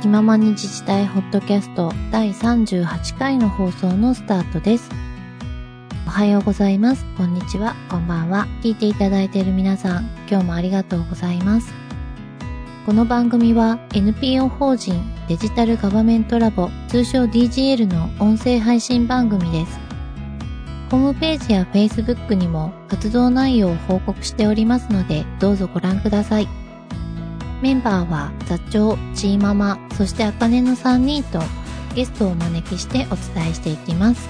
気ままに自治体ホットキャスト第38回の放送のスタートです。おはようございます。こんにちは。こんばんは。聞いていただいている皆さん、今日もありがとうございます。この番組は NPO 法人デジタルガバメントラボ通称 DGL の音声配信番組です。ホームページや Facebook にも活動内容を報告しておりますので、どうぞご覧ください。メンバーは座長、チーママ、そしてあかねの3人とゲストをお招きしてお伝えしていきます。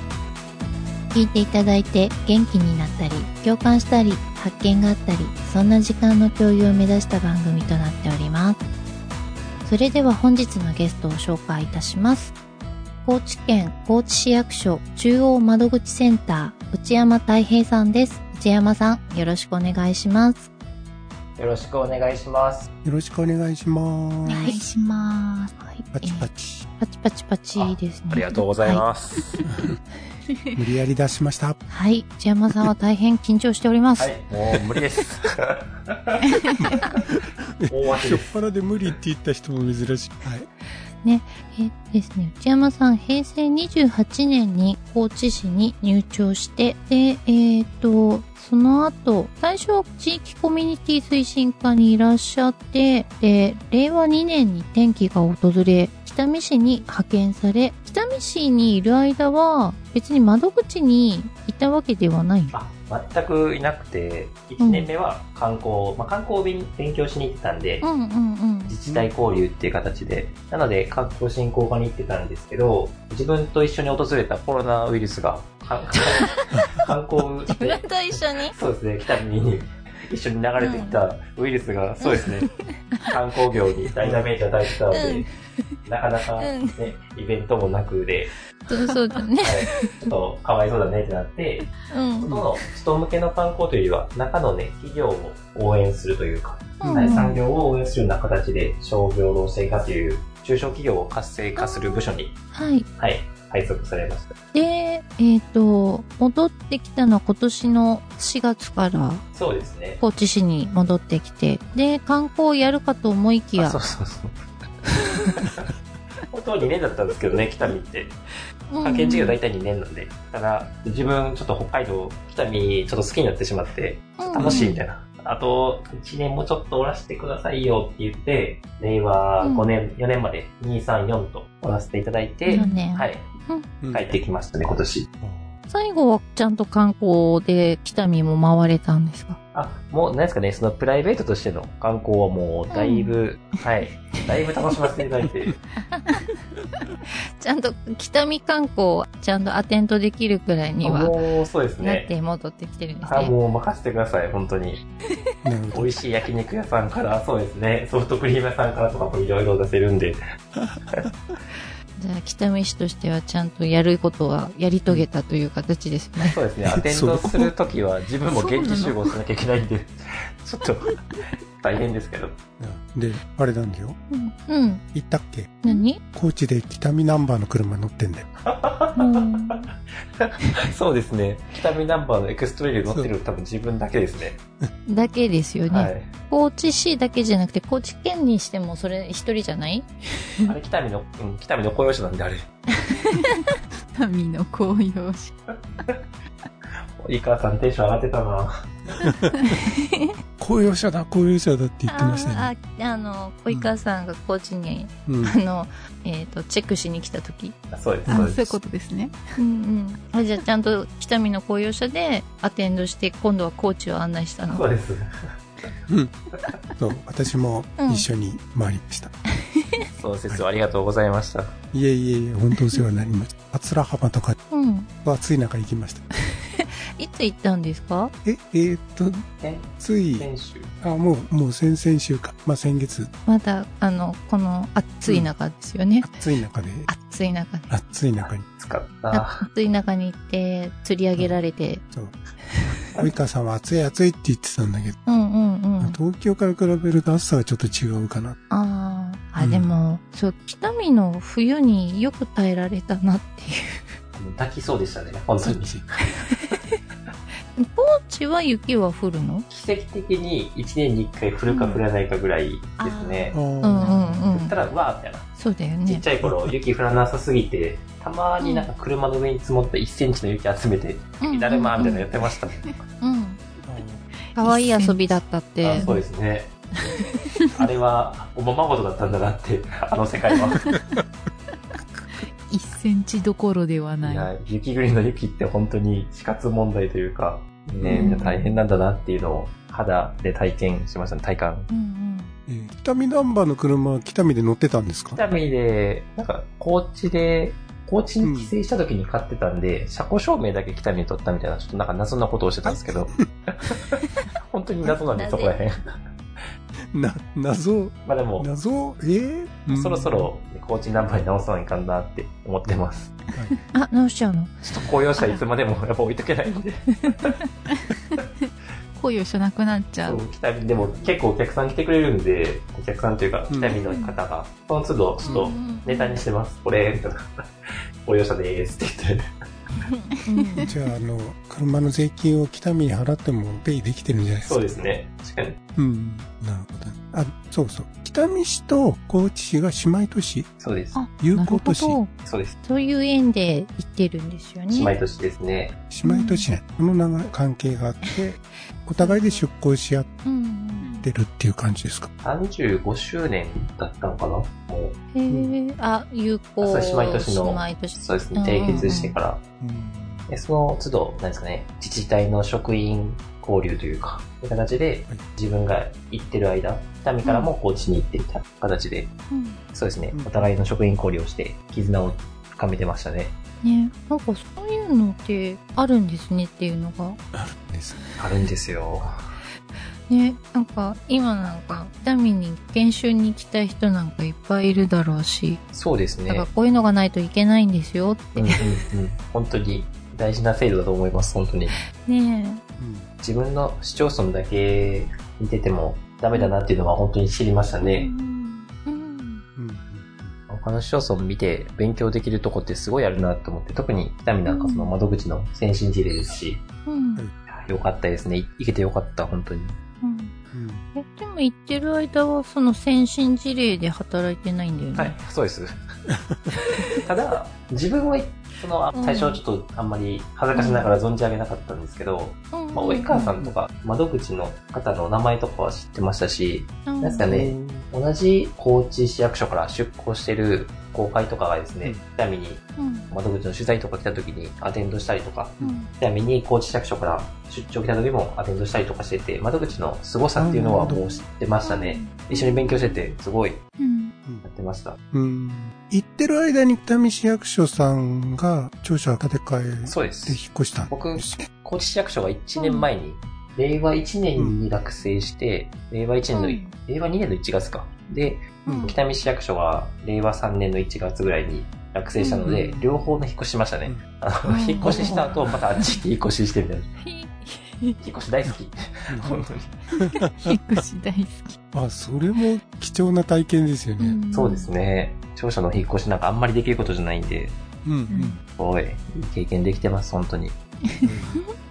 聞いていただいて元気になったり、共感したり、発見があったり、そんな時間の共有を目指した番組となっております。それでは本日のゲストを紹介いたします。高知県高知市役所中央窓口センター内山太平さんです。内山さん、よろしくお願いします。よろしくお願いします。よろしくお願いします。お願いします。はい、パチパえチ。ーパチパチパチですね。ありがとうございます。無理やり出しました。はい。はい。内山さんは大変緊張しております。はい、もう無理です。大枠 しょっ。ぱなで無理って言った人も珍しい。はい。ねえーですね、内山さん、平成28年に高知市に入庁して、で、えっ、と、その後、最初は地域コミュニティ推進課にいらっしゃって、で、令和2年に転機が訪れ、北見市に派遣され、北見市にいる間は、別に窓口にいたわけではない。あ、全くいなくて、1年目は観光、まあ、観光を勉勉強しに行ってたんでう、んうんうん。自治体交流っていう形で、なので観光振興課に行ってたんですけど、自分と一緒に訪れたコロナウイルスが、か 観光で、と一緒に？そうですね、北見に一緒に流れてきたウイルスが、そうですね、観光業に 大ダメージを与えてたので、うん。なかなかね、イベントもなくで、そうそうだね。はい。ちょっとかわいそうだねってなって、うん。外の人向けの観光というよりは、中のね、企業を応援するというか、うん。はい産業を応援するような形で、商業労政課という中小企業を活性化する部署に、はい。はい、配属されました。で、えっ、と、戻ってきたのは今年の4月からそうですね。高知市に戻ってきて、で、観光をやるかと思いきやあそう、そうそう。本当は2年だったんですけどね、北見って。派遣事業大体2年なんで。ただ、自分ちょっと北海道、北見ちょっと好きになってしまって、楽しいみたいな。あと、1年もちょっとおらせてくださいよって言って、令和5年、4年まで2、3、4とおらせていただいて、4年はい、うん帰ってきましたね、今年。最後はちゃんと観光で北見も回れたんですか？あ、もう、何ですかね、そのプライベートとしての観光はもう、だいぶ、はい、だいぶ楽しませていただいて、ちゃんと北見観光をちゃんとアテンドできるくらいにはもう、そうですなっね。て戻ってきてるんですあ、ね。もう任せてください、本当に。美味しい焼肉屋さんから、そうですね、ソフトクリーム屋さんからとかもいろいろ出せるんで、じゃあ北見市としてはちゃんとやることはやり遂げたという形ですね。そうですね、アテンドするときは自分も現地集合しなきゃいけないんで、ちょっと大変ですけど。うんで、あれなんだよ。うん。うん。言ったっけ？何？高知で北見ナンバーの車乗ってんだよ。うん そうですね、北見ナンバーのエクストレイル乗ってるの多分自分だけですね。だけですよね。はい。高知市だけじゃなくて、高知県にしてもそれ一人じゃない？あれ、北見の、うん、北見の公用車なんであれ。民の公用車。井川さんテンション上がってたな 公用車だ、公用車だって言ってましたね。あ、あの、小井川さんが高知に、うん。あの、えっ、と、チェックしに来た時。そうです、あそうです。そういうことですね。うんうん。あ、じゃあちゃんと北見の公用車でアテンドして、今度は高知を案内したの。そうです。そう、私も一緒に回りました。そうです。ありがとうございました。いえいえいえ、本当お世話になりました。桂浜とか、うん。暑い中行きました。いつ行ったんですか？え、えーっと、先つい、先週。あ、もう、もう先々週か。まあ先月、まだ、あの、この暑い中ですよね。暑い中で、暑い中で。暑い中に、使った。暑い中に行って、釣り上げられて。そう。及川さんは暑い暑いって言ってたんだけど、うんうんうん。東京から比べると暑さがちょっと違うかな。ああ、あ、うんでも、そう、北見の冬によく耐えられたなっていう。抱きそうでしたね、本当に。高知年は雪は降るの？奇跡的に1年に1回降るか降らないかぐらいですね。うんうんうん。降ったら、うわーみたいな。そうだよちっね。ちゃい頃、雪降らなさすぎて、たまになんか車の上に積もった1センチの雪集めて、だるまーみたいなのやってましたもん。うん。かわいい遊びだったっあて。そうですね。あれは、おままごとだったんだなって、あの世界は。1センチどころではいない。や、雪国の雪って本当に死活問題というか、ね、うんみんな大変なんだなっていうのを肌で体験しましたね、体感。うんうん。えー北見ナンバーの車は北見で乗ってたんですか？北見で、なんか、高知で、高知に帰省した時に買ってたんで、車庫証明だけ北見に取ったみたいな、ちょっとなんか謎なことをしてたんですけど、本当に謎なんで、そこら辺。な、謎、まあでも、謎、えー？うんそろそろ、高知ナンバーに直さないかんなって思ってます。あ、直しちゃうの？ちょっと公用車いつまでも やっぱ置いとけないんで。恋をしなくなっちゃ。そうう北見でも結構お客さん来てくれるんで、お客さんというか、うん北見の方が、その都度、ちょっとネタにしてます。これ、みたいな。公用車でーすって言って。うんじゃあ、あの、車の税金を北見に払ってもペイできてるんじゃないですか？そうですね。確かに。うん。なるほどね。あ、そうそう。北見市と高知市が姉妹都市、そうです。あ、友なるほ好都市、ど。そうです。そういう縁で行ってるんですよね。姉妹都市ですね。姉妹都市ね。この長い関係があって、お互いで出向し合っうんうん。てるっていう感じですか？35周年だったのかな？もう、へえ、あ、有効。あそう姉妹都市の姉妹都市そうですね。締結してから。うん。でその都度、なんですかね、自治体の職員交流というか、そういう形ではい自分が行ってる間、北見からも高知に行ってみた形で、うんそうですねう、んお互いの職員交流をして、絆を深めてましたね。ね、なんかそういうのってあるんですねっていうのが。あるんです。あるんですよ。ね、なんか今なんか、北見に研修に行きたい人なんかいっぱいいるだろうし、そうですねだから。こういうのがないといけないんですよって。うんねうんうん。本当に大事な制度だと思います、本当に。え。自分の市町村だけ見ててもダメだなっていうのは本当に知りましたうね。んうん。他の市町村見て勉強できるとこってすごいあるなと思って、特に北見なんかその窓口の先進事例ですし、うんよかったですね。い行けてよかった、本当に。でも行ってる間はその先進事例で働いてないんだよね。はい、そうです。ただ、自分は、その、最初はちょっとあんまり恥ずかしながら存じ上げなかったんですけど、うん。まあ、及川さんとか窓口の方の名前とかは知ってましたし、うん、なんですかね、同じ高知市役所から出向してる公開とかがですね、北見にうん。窓口の取材とか来た時にアテンドしたりとか、うん。北見に高知市役所から出張来た時もアテンドしたりとかしてて、窓口の凄さっていうのはもう知ってましたね。一緒に勉強してて、すごいやうん。ってました。うん。行ってる間に北見市役所さんが庁舎建て替えそうで。です引っ越したん僕ですね。高知市役所が1年前に、令和1年に学生して、令和1年の、うん令和2年の1月か。で、うん北見市役所は令和3年の1月ぐらいに落成したので、うん両方の引っ越ししましたね。あのうん引っ越しした後、またあっち行って引っ越ししてみたいな。引っ越し大好き。本当に。引っ越し大好き。あ、それも貴重な体験ですよね。んそうです。ね。庁舎の引っ越しなんかあんまりできることじゃないんで、うん。うん。んすごい、いい経験できてます、本当に。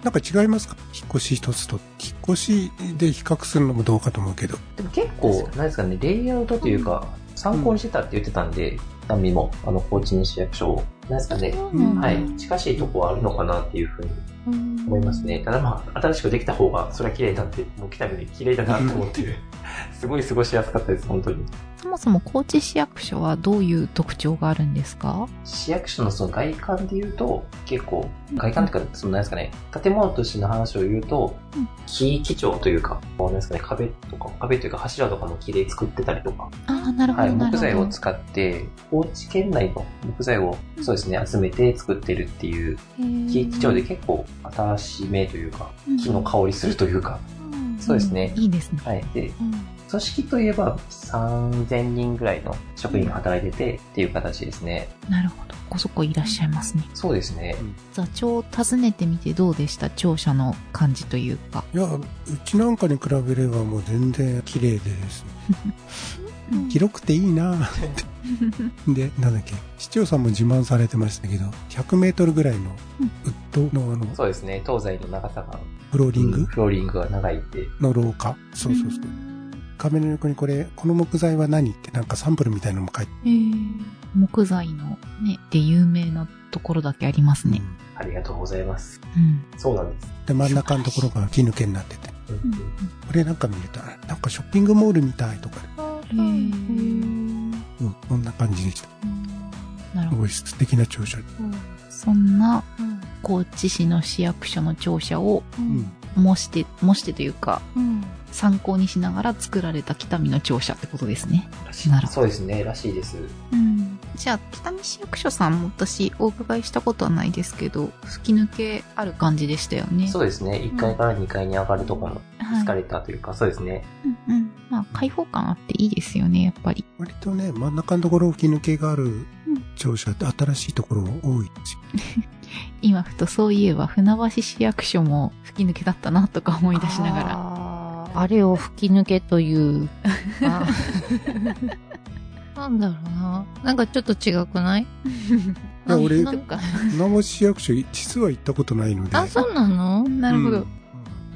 なんか違いますか？引っ越し一つと。引っ越しで比較するのもどうかと思うけど。でも結構、なんですかね、レイアウトというか、参考にしてたって言ってたんで、南美も、あの、高知西役所を、なんですかね、うんはい、近しいとこはあるのかなっていうふうにうん思いますね。ただまあ、新しくできた方が、それは綺麗だって、もう来た目で綺麗だなと思って、すごい過ごしやすかったです、本当に。そもそも高知市役所はどういう特徴があるんですか？市役所のその外観で言うと、結構、外観というか、そのなんですかね、建物としての話を言うとうん、木基調というか、こうなんですかね、壁とか、壁というか柱とかも木で作ってたりとか、ああ、なるほど。はい、木材を使って、高知県内の木材を、そうですね、集めて作ってるっていう、木基調で結構新しめというか、木の香りするというか、そうですね。いいですね。はい。で、うん組織といえば3000人ぐらいの職員が働いててっていう形ですね。なるほど。こそこいらっしゃいますね。そうですね。座長を訪ねてみてどうでした？庁舎の感じというか。いや、うちなんかに比べればもう全然綺麗でですね。広くていいなぁって。で、なんだっけ、市長さんも自慢されてましたけど、100メートルぐらいのウッドのあの、そうですね。東西の長さがフローリング？フローリングが長いって。の廊下。そうそうそう。壁の横にこれ、この木材は何ってなんかサンプルみたいなのも書いて木材のね、で有名なところだけありますね。ありがとうございます。うん。そうなんです。で、真ん中のところが吹き抜けになってて。うんうんこれなんか見ると、なんかショッピングモールみたいとか、あへーうん、そんな感じでした。なるほど。すごい素敵な庁舎。そんなうん高知市の市役所の庁舎を。模して、模してというか、うん参考にしながら作られた北見の庁舎ってことですね。らしいなるほどそうですね、らしいです。うん。じゃあ、北見市役所さんも私お伺いしたことはないですけど、吹き抜けある感じでしたよね。そうですね、1階から2階に上がるところ、はいエスカレーターというか、そうですね。うんうん。まあ、開放感あっていいですよね、やっぱり。割とね、真ん中のところ吹き抜けがある庁舎って新しいところ多いですよ。今ふとそういえば、船橋市役所も吹き抜けだったなとか思い出しながら。あれを吹き抜けという。あなんだろうな。なんかちょっと違くない？いや俺なんか。船橋市役所、実は行ったことないので。あ、そうなの？なるほど。うん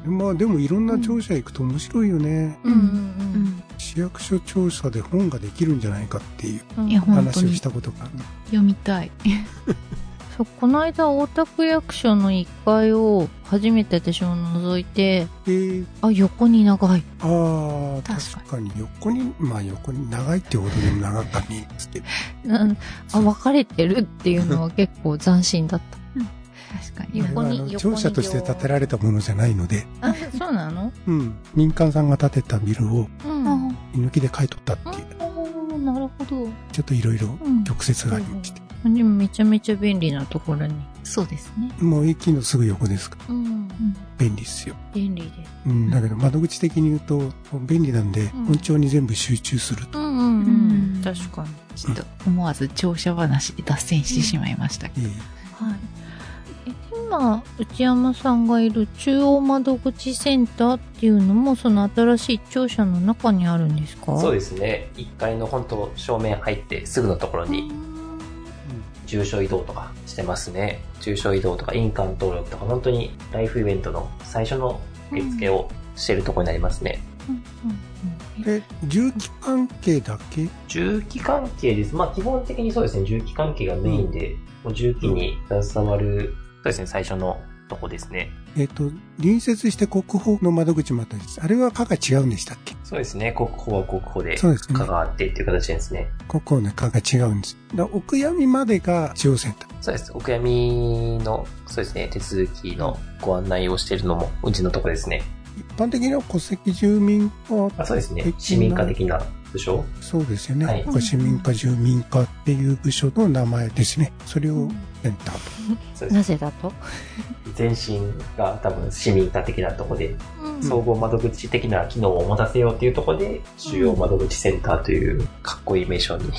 まあでもいろんな庁舎行くと面白いよね。うんうん。市役所庁舎で本ができるんじゃないかっていう話をしたことがある。読みたい。そう、この間、大田区役所の1階を初めて私も覗いて、え。ー、あ、横に長い。ああ、確確かに。横に、まあ横に長いってほどでも長かったんですけ あ、分かれてるっていうのは結構斬新だった。確かに。横に庁舎として建てられたものじゃないので、あ、そうなの？うん、民間さんが建てたビルを居抜きで買い取ったっていう、あなるほど。ちょっといろいろうん。曲折がありまして。でもめちゃめちゃ便利なところに。そうですね。もう駅のすぐ横ですから、うん。便利ですよ。便利です。うん、だけど窓口的に言うと、便利なんで、うん本庁に全部集中すると。うんうんうん確かに。ちょっと思わず庁舎話で脱線してしまいましたけど。えはい。え今、内山さんがいる中央窓口センターっていうのも、その新しい庁舎の中にあるんですか？そうでですね、1階の本当正面入ってすぐのところに住所移動とかしてますね。住所移動とか印鑑登録とか、本当にライフイベントの最初の受付をしてるところになりますね。え、重機関係だけ？重機関係です。まあ基本的にそうですね、重機関係がメインで、もう重機に携わる、そうですね、最初のとこですね。えっ、と、隣接して国宝の窓口もあったんです。あれは課が違うんでしたっけ？そうですね、国宝は国宝で、そうですね関わってっていう形ですね。国宝の課が違うんです。だ奥闇までが中央センター。そうです。お悔やみの、そうですね、手続きのご案内をしているのも、うちのとこですね。一般的には戸籍住民課、あそうですね市民化的な部署？そうですよね。はいこれ市民課住民課っていう部署の名前ですね。それをセンターと。なぜだと？前身が多分市民化的なところで、うん総合窓口的な機能を持たせようっていうところで、主要窓口センターというかっこいい名称に。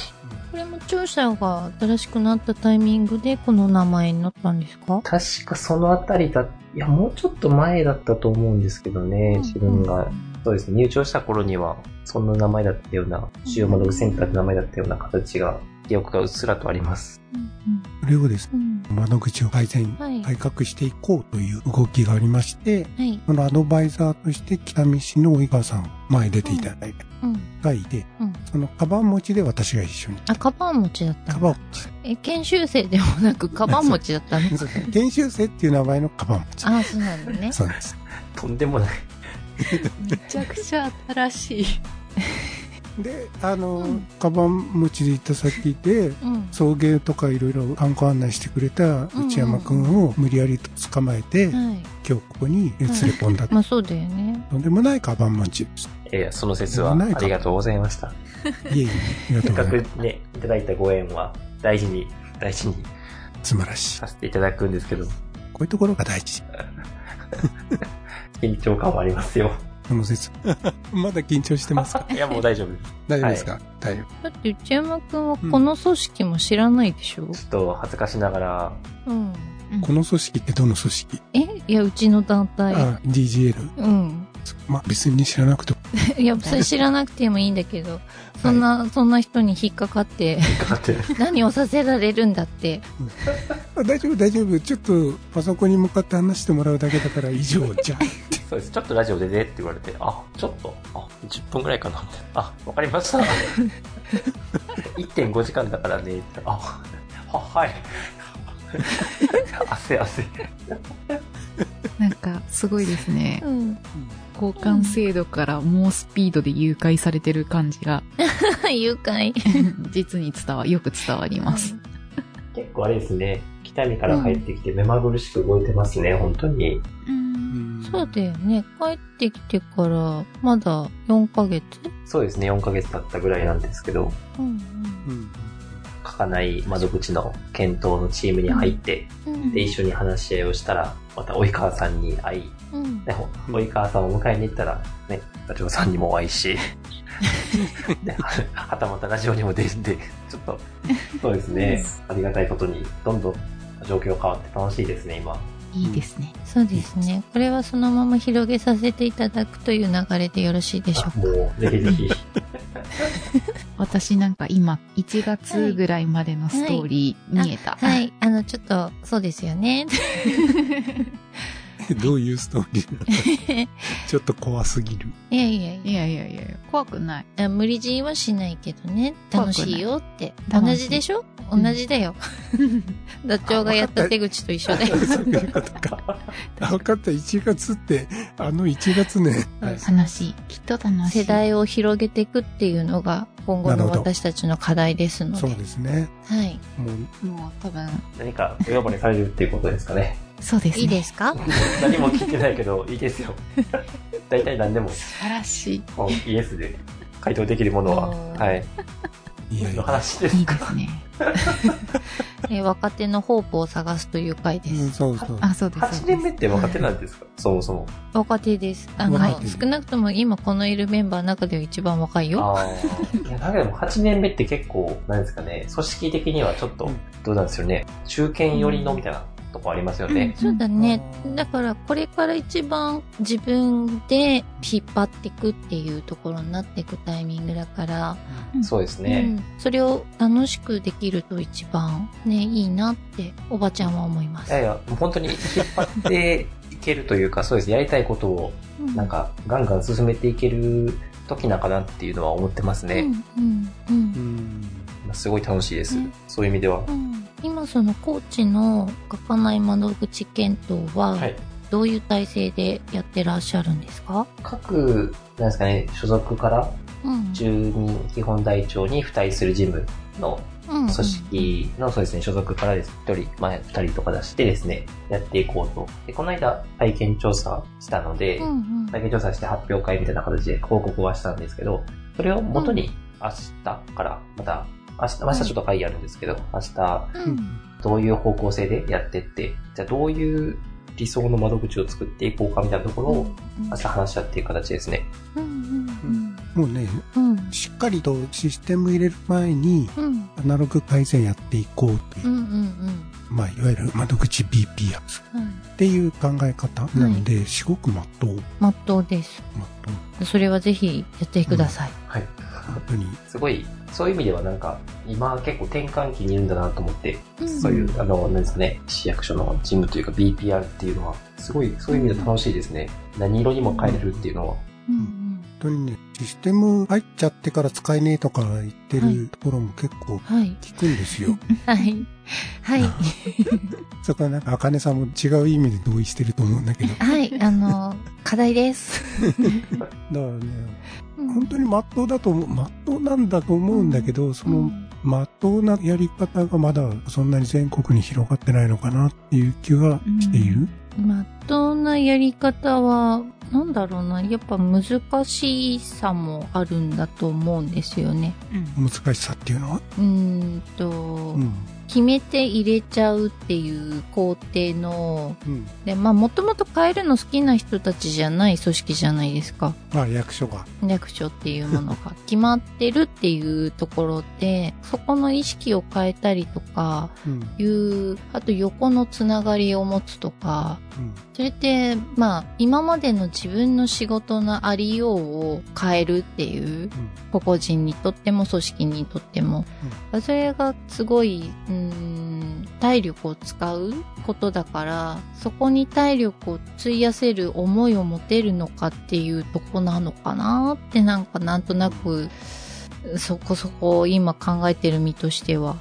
これも庁舎が新しくなったタイミングでこの名前になったんですか？確かそのあたりだ、いや、もうちょっと前だったと思うんですけどね、自分が。そうですね、入庁した頃には、そんな名前だったような、主要窓口センターって名前だったような形が、記憶がうっすらとあります。それをですね、うん窓口を改善、はい改革していこうという動きがありまして、はい。そのアドバイザーとして北見市の及川さん、前出ていただいたうん。回で、うん。そのカバン持ちで私が一緒に。あ、カバン持ちだったカ。バン持ち。え、研修生でもなく カバン持ちだったんですか？研修生っていう名前のカバン持ち。あ、そうなんだね。そうです。とんでもない。めちゃくちゃ新しい。で、あの、うんカバン持ちで行った先で、うん。送迎とかいろいろ観光案内してくれた内山くんを無理やりと捕まえて、はい。今日ここに連れ込んだ。まあそうだよね。とんでもないカバン持ち。いや、その説はありがとうございました。いえいえ、ありがとせっかうございます。くね、いただいたご縁は大事に、大事に素晴らしい。させていただくんですけど、こういうところが大事。緊張感はありますよ。この説。まだ緊張してますか？いや、もう大丈夫です。大丈夫ですか、大丈だって内山くんはこの組織も知らないでしょ？ちょっと恥ずかしながら、うん。夫。この組織ってどの組織？え？いや、うちの団体。あ、DGL。うん。まあ別に知らなくても。いや、それ知らなくてもいいんだけど、そんな、そんな人に引っかかって、かかってる。何をさせられるんだって。あ大丈夫大丈夫。ちょっとパソコンに向かって話してもらうだけだから以上じゃん。そうです。ちょっとラジオでねって言われて、あ、ちょっと、あ、10分ぐらいかなって。あ、わかりました。1.5時間だからねって。あ、は、はい。汗汗。なんか、すごいですね。うん。交換制度から猛スピードで誘拐されてる感じが、誘拐？実に伝わ、よく伝わります。結構あれですね。北見から帰ってきて目まぐるしく動いてますね、本当に。うん。そうだよね。帰ってきてから、まだ4ヶ月？そうですね、4ヶ月経ったぐらいなんですけど、うんうん。書かない窓口の検討のチームに入って、うん。で、一緒に話し合いをしたら、また及川さんに会い、うん。ね、ほ及川さんを迎えに行ったら、ね、課長さんにもお会いし、でははたまたラジオにも出るんで、ちょっと、そうですね、ありがたいことに、どんどん状況変わって楽しいですね、今。いいですね。そうですね。これはそのまま広げさせていただくという流れでよろしいでしょうか？もう、ぜひぜひ。私なんか今、1月ぐらいまでのストーリー見えた。はい。あの、ちょっと、そうですよね。どういうストーリーなの ちょっと怖すぎる。いやいやいいやいやいや怖くない。や。無理強いはしないけどね。楽しいよって。楽しい同じでしょ？同うんじだよ。ダチョウがやった手口と一緒だよ。そういうことか。あ分かった。1月って、あの1月ね。はい。楽しい。きっと楽しい。世代を広げていくっていうのが今後のなるほど私たちの課題ですのそうで。ですね。はい。もう、もう多分、何かお呼ばれされるっていうことですかね。そうですね。いいですか？何も聞いてないけど、いいですよ。大体何でも、素晴らしい。イエスで回答できるものは、はい。のいやいや。話ですか？いいですね。えー若手のホープを探すという回でうん、す。そうそう。あ、そうです。そう8です年目って若手なんですか？そもそも。若手です。あの、若手少なくとも今このいるメンバーの中では一番若いよ。ああ。いや、だけども8年目って結構、なんですかね、組織的にはちょっとうん、どうなんですよね。中堅寄りのみたいなとこありますよね。そうだねう。んだからこれから一番自分で引っ張っていくっていうところになっていくタイミングだから、そうですうね。ん、それを楽しくできると一番ね、いいなっておばちゃんは思います。いやいや、本当に引っ張っていけるというか、そうです。やりたいことを、うんなんか、ガンガン進めていける時なんかなっていうのは思ってますね。うん、うん、うんう。ん。すごい楽しいですうん。そういう意味では。うん今そのコーチの書かない窓口検討ははい。どういう体制でやってらっしゃるんですか、各、なんですかね、所属からうん、10人基本台長に付帯する事務のうん組織の、そうですね、所属からです。1人、まあ、2人とか出してですね、やっていこうと。で、この間、体験調査したので、うんうん体験調査して発表会みたいな形で報告はしたんですけど、それを元に明日から、また、明日、明日ちょっと会議あるんですけど、明日、うん。どういう方向性でやってって、じゃあどういう理想の窓口を作っていこうかみたいなところを、明日話し合っていく形ですね。うんうんもうね、うん。しっかりとシステム入れる前に、うん。アナログ改善やっていこうというう、んうんまあ、いわゆる窓口 BP やつうんっていう考え方なので、すごくまっとう、まっとうです。まっとう。それはぜひやってください、はい。本当に、すごい、そういう意味ではなんか、今結構転換期にいるんだなと思って、うんそういう、あの、なんですかね、市役所の事務というか BPR っていうのは、すごい、そういう意味で楽しいですね。何色にも変えれるっていうのは。うん本当にね、システム入っちゃってから使えねえとか言ってるところも結構はい聞くんですよ。はいはいそこは なんか、あかねさんも違う意味で同意してると思うんだけど。だかはいあの課題です、らね、うん本当にまっとうだと思う、まっとうなんだと思うんだけど、その、まっとうなやり方がまだそんなに全国に広がってないのかなっていう気がしている？まっとうなやり方は、なんだろうな、やっぱ難しさもあるんだと思うんですよね。うん難しさっていうのは？うーんと、うん。決めて入れちゃうっていう工程の、うん。で、まあ、もともと変えるの好きな人たちじゃない組織じゃないですか。あ、役所が。略所っていうものが 決まってるっていうところで、そこの意識を変えたりとか、うん。いう、あと横のつながりを持つとか、うん。それって、まあ、今までの自分の仕事のありようを変えるっていう、個々人にとっても組織にとっても、それがすごい、うーん、体力を使うことだから、そこに体力を費やせる思いを持てるのかっていうとこなのかなってなんかなんとなく、そこそこ今考えてる身としては。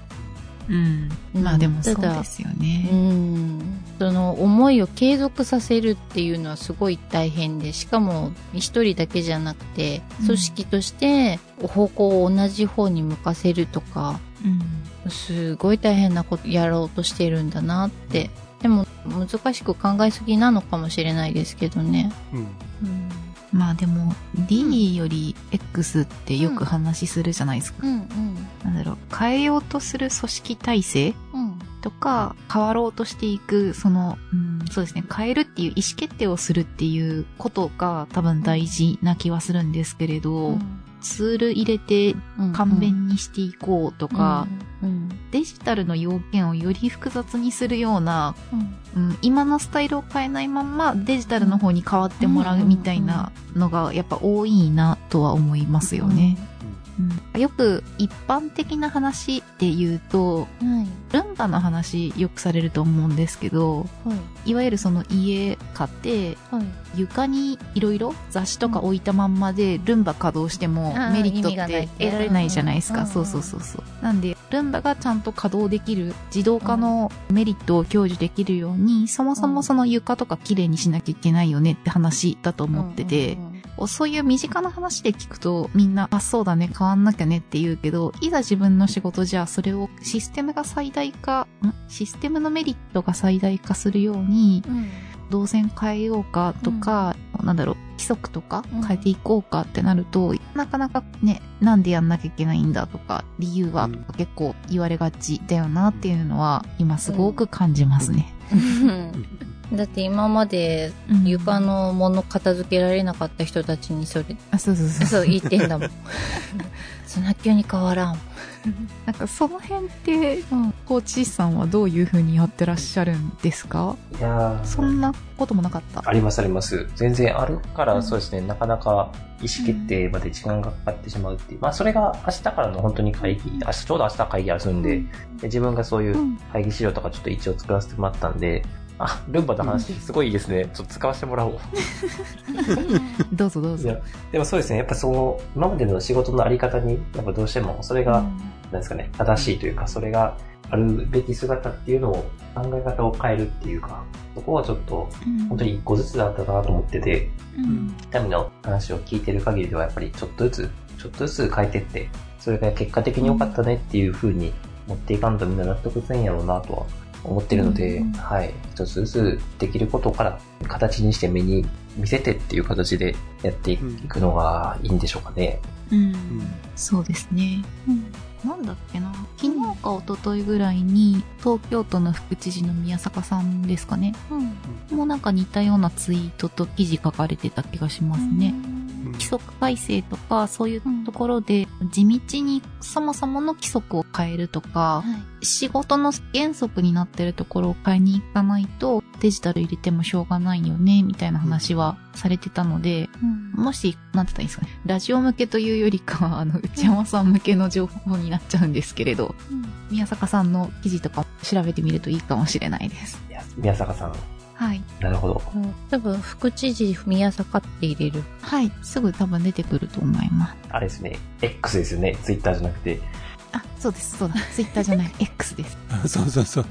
うん。まあでもそうですようね。ん。その思いを継続させるっていうのはすごい大変で、しかも一人だけじゃなくて、うん組織として方向を同じ方に向かせるとか、うん。すごい大変なことやろうとしてるんだなって。でも難しく考えすぎなのかもしれないですけどね。うん。まあでも、D より X ってよく話するじゃないですか。うんうん。なんだろう、変えようとする組織体制うん。とか、変わろうとしていく、その、うん、そうですね、変えるっていう意思決定をするっていうことが多分大事な気はするんですけれど、ツール入れて簡便にしていこうとか、うん。デジタルの要件をより複雑にするような、うん。うん、今のスタイルを変えないまんまデジタルの方に変わってもらうみたいなのがやっぱ多いなとは思いますよね。うん、よく一般的な話で言うと、はい。ルンバの話よくされると思うんですけど、はい。いわゆるその家買ってはい。床にいろいろ雑誌とか置いたまんまでルンバ稼働してもメリットって得られないじゃないですか。うんそうそうそうそう。なんで、ルンバがちゃんと稼働できる自動化のメリットを享受できるように、そもそもその床とか綺麗にしなきゃいけないよねって話だと思ってて、そういう身近な話で聞くとみんな、あ、そうだね、変わんなきゃねって言うけど、いざ自分の仕事じゃそれをシステムが最大化、ん？システムのメリットが最大化するように、うん。動線変えようかとか、なんだろう、規則とかうん。変えていこうかってなると、なかなかね、なんでやんなきゃいけないんだとか、理由はとか結構言われがちだよなっていうのは、今すごく感じますね。だって今までうん床のもの片付けられなかった人たちにそれ、あ、そうそうそう。そう言ってんだもん。そんな急に変わらん。なんかその辺って、コーチさんはどういう風にやってらっしゃるんですか？いやーそんなこともなかった？ありますあります。全然あるから、うんそうですね、なかなか意思決定まで時間がかかってしまうっていう。まあ、それが明日からの本当に会議、明日、ちょうど明日会議あるんで、で自分がそういううん会議資料とかちょっと一応作らせてもらったんで、あ、ルンバの話、すごいいいですね。ちょっと使わせてもらおう。どうぞどうぞ。でもそうですね、やっぱその、今までの仕事のあり方に、やっぱどうしても、それが、なんですかね、正しいというか、それがあるべき姿っていうのを、考え方を変えるっていうか、そこはちょっと、うん本当に一個ずつだったなと思ってて、うん痛みの話を聞いてる限りではやっぱりちょっとずつ、ちょっとずつ変えてって、それが結果的に良かったねっていう風に持っていかんとみんな納得せんやろうなとは思ってるので、うんはい。一つずつできることから形にして目に見せてっていう形でやっていくのがいいんでしょうかね。うんそうですね。なんだっけな。昨日か一昨日ぐらいに、東京都の副知事の宮坂さんですかね。もうなんか似たようなツイートと記事書かれてた気がしますね。規則改正とか、そういうところで、地道にそもそもの規則を変えるとか、仕事の原則になってるところを変えに行かないと、デジタル入れてもしょうがないよね、みたいな話はされてたので、もし、なんて言ったらいいんですかね。ラジオ向けというよりかは、あの、内山さん向けの情報になっちゃうんですけれど、宮坂さんの記事とか調べてみるといいかもしれないです。いや宮坂さん、はい。なるほど。多分、副知事宮坂って入れる。はい。すぐ多分出てくると思います。あれですね、X ですよね、ツイッターじゃなくて。あ、そうです、そうだ。ツイッターじゃない、X です。あそうそうそう。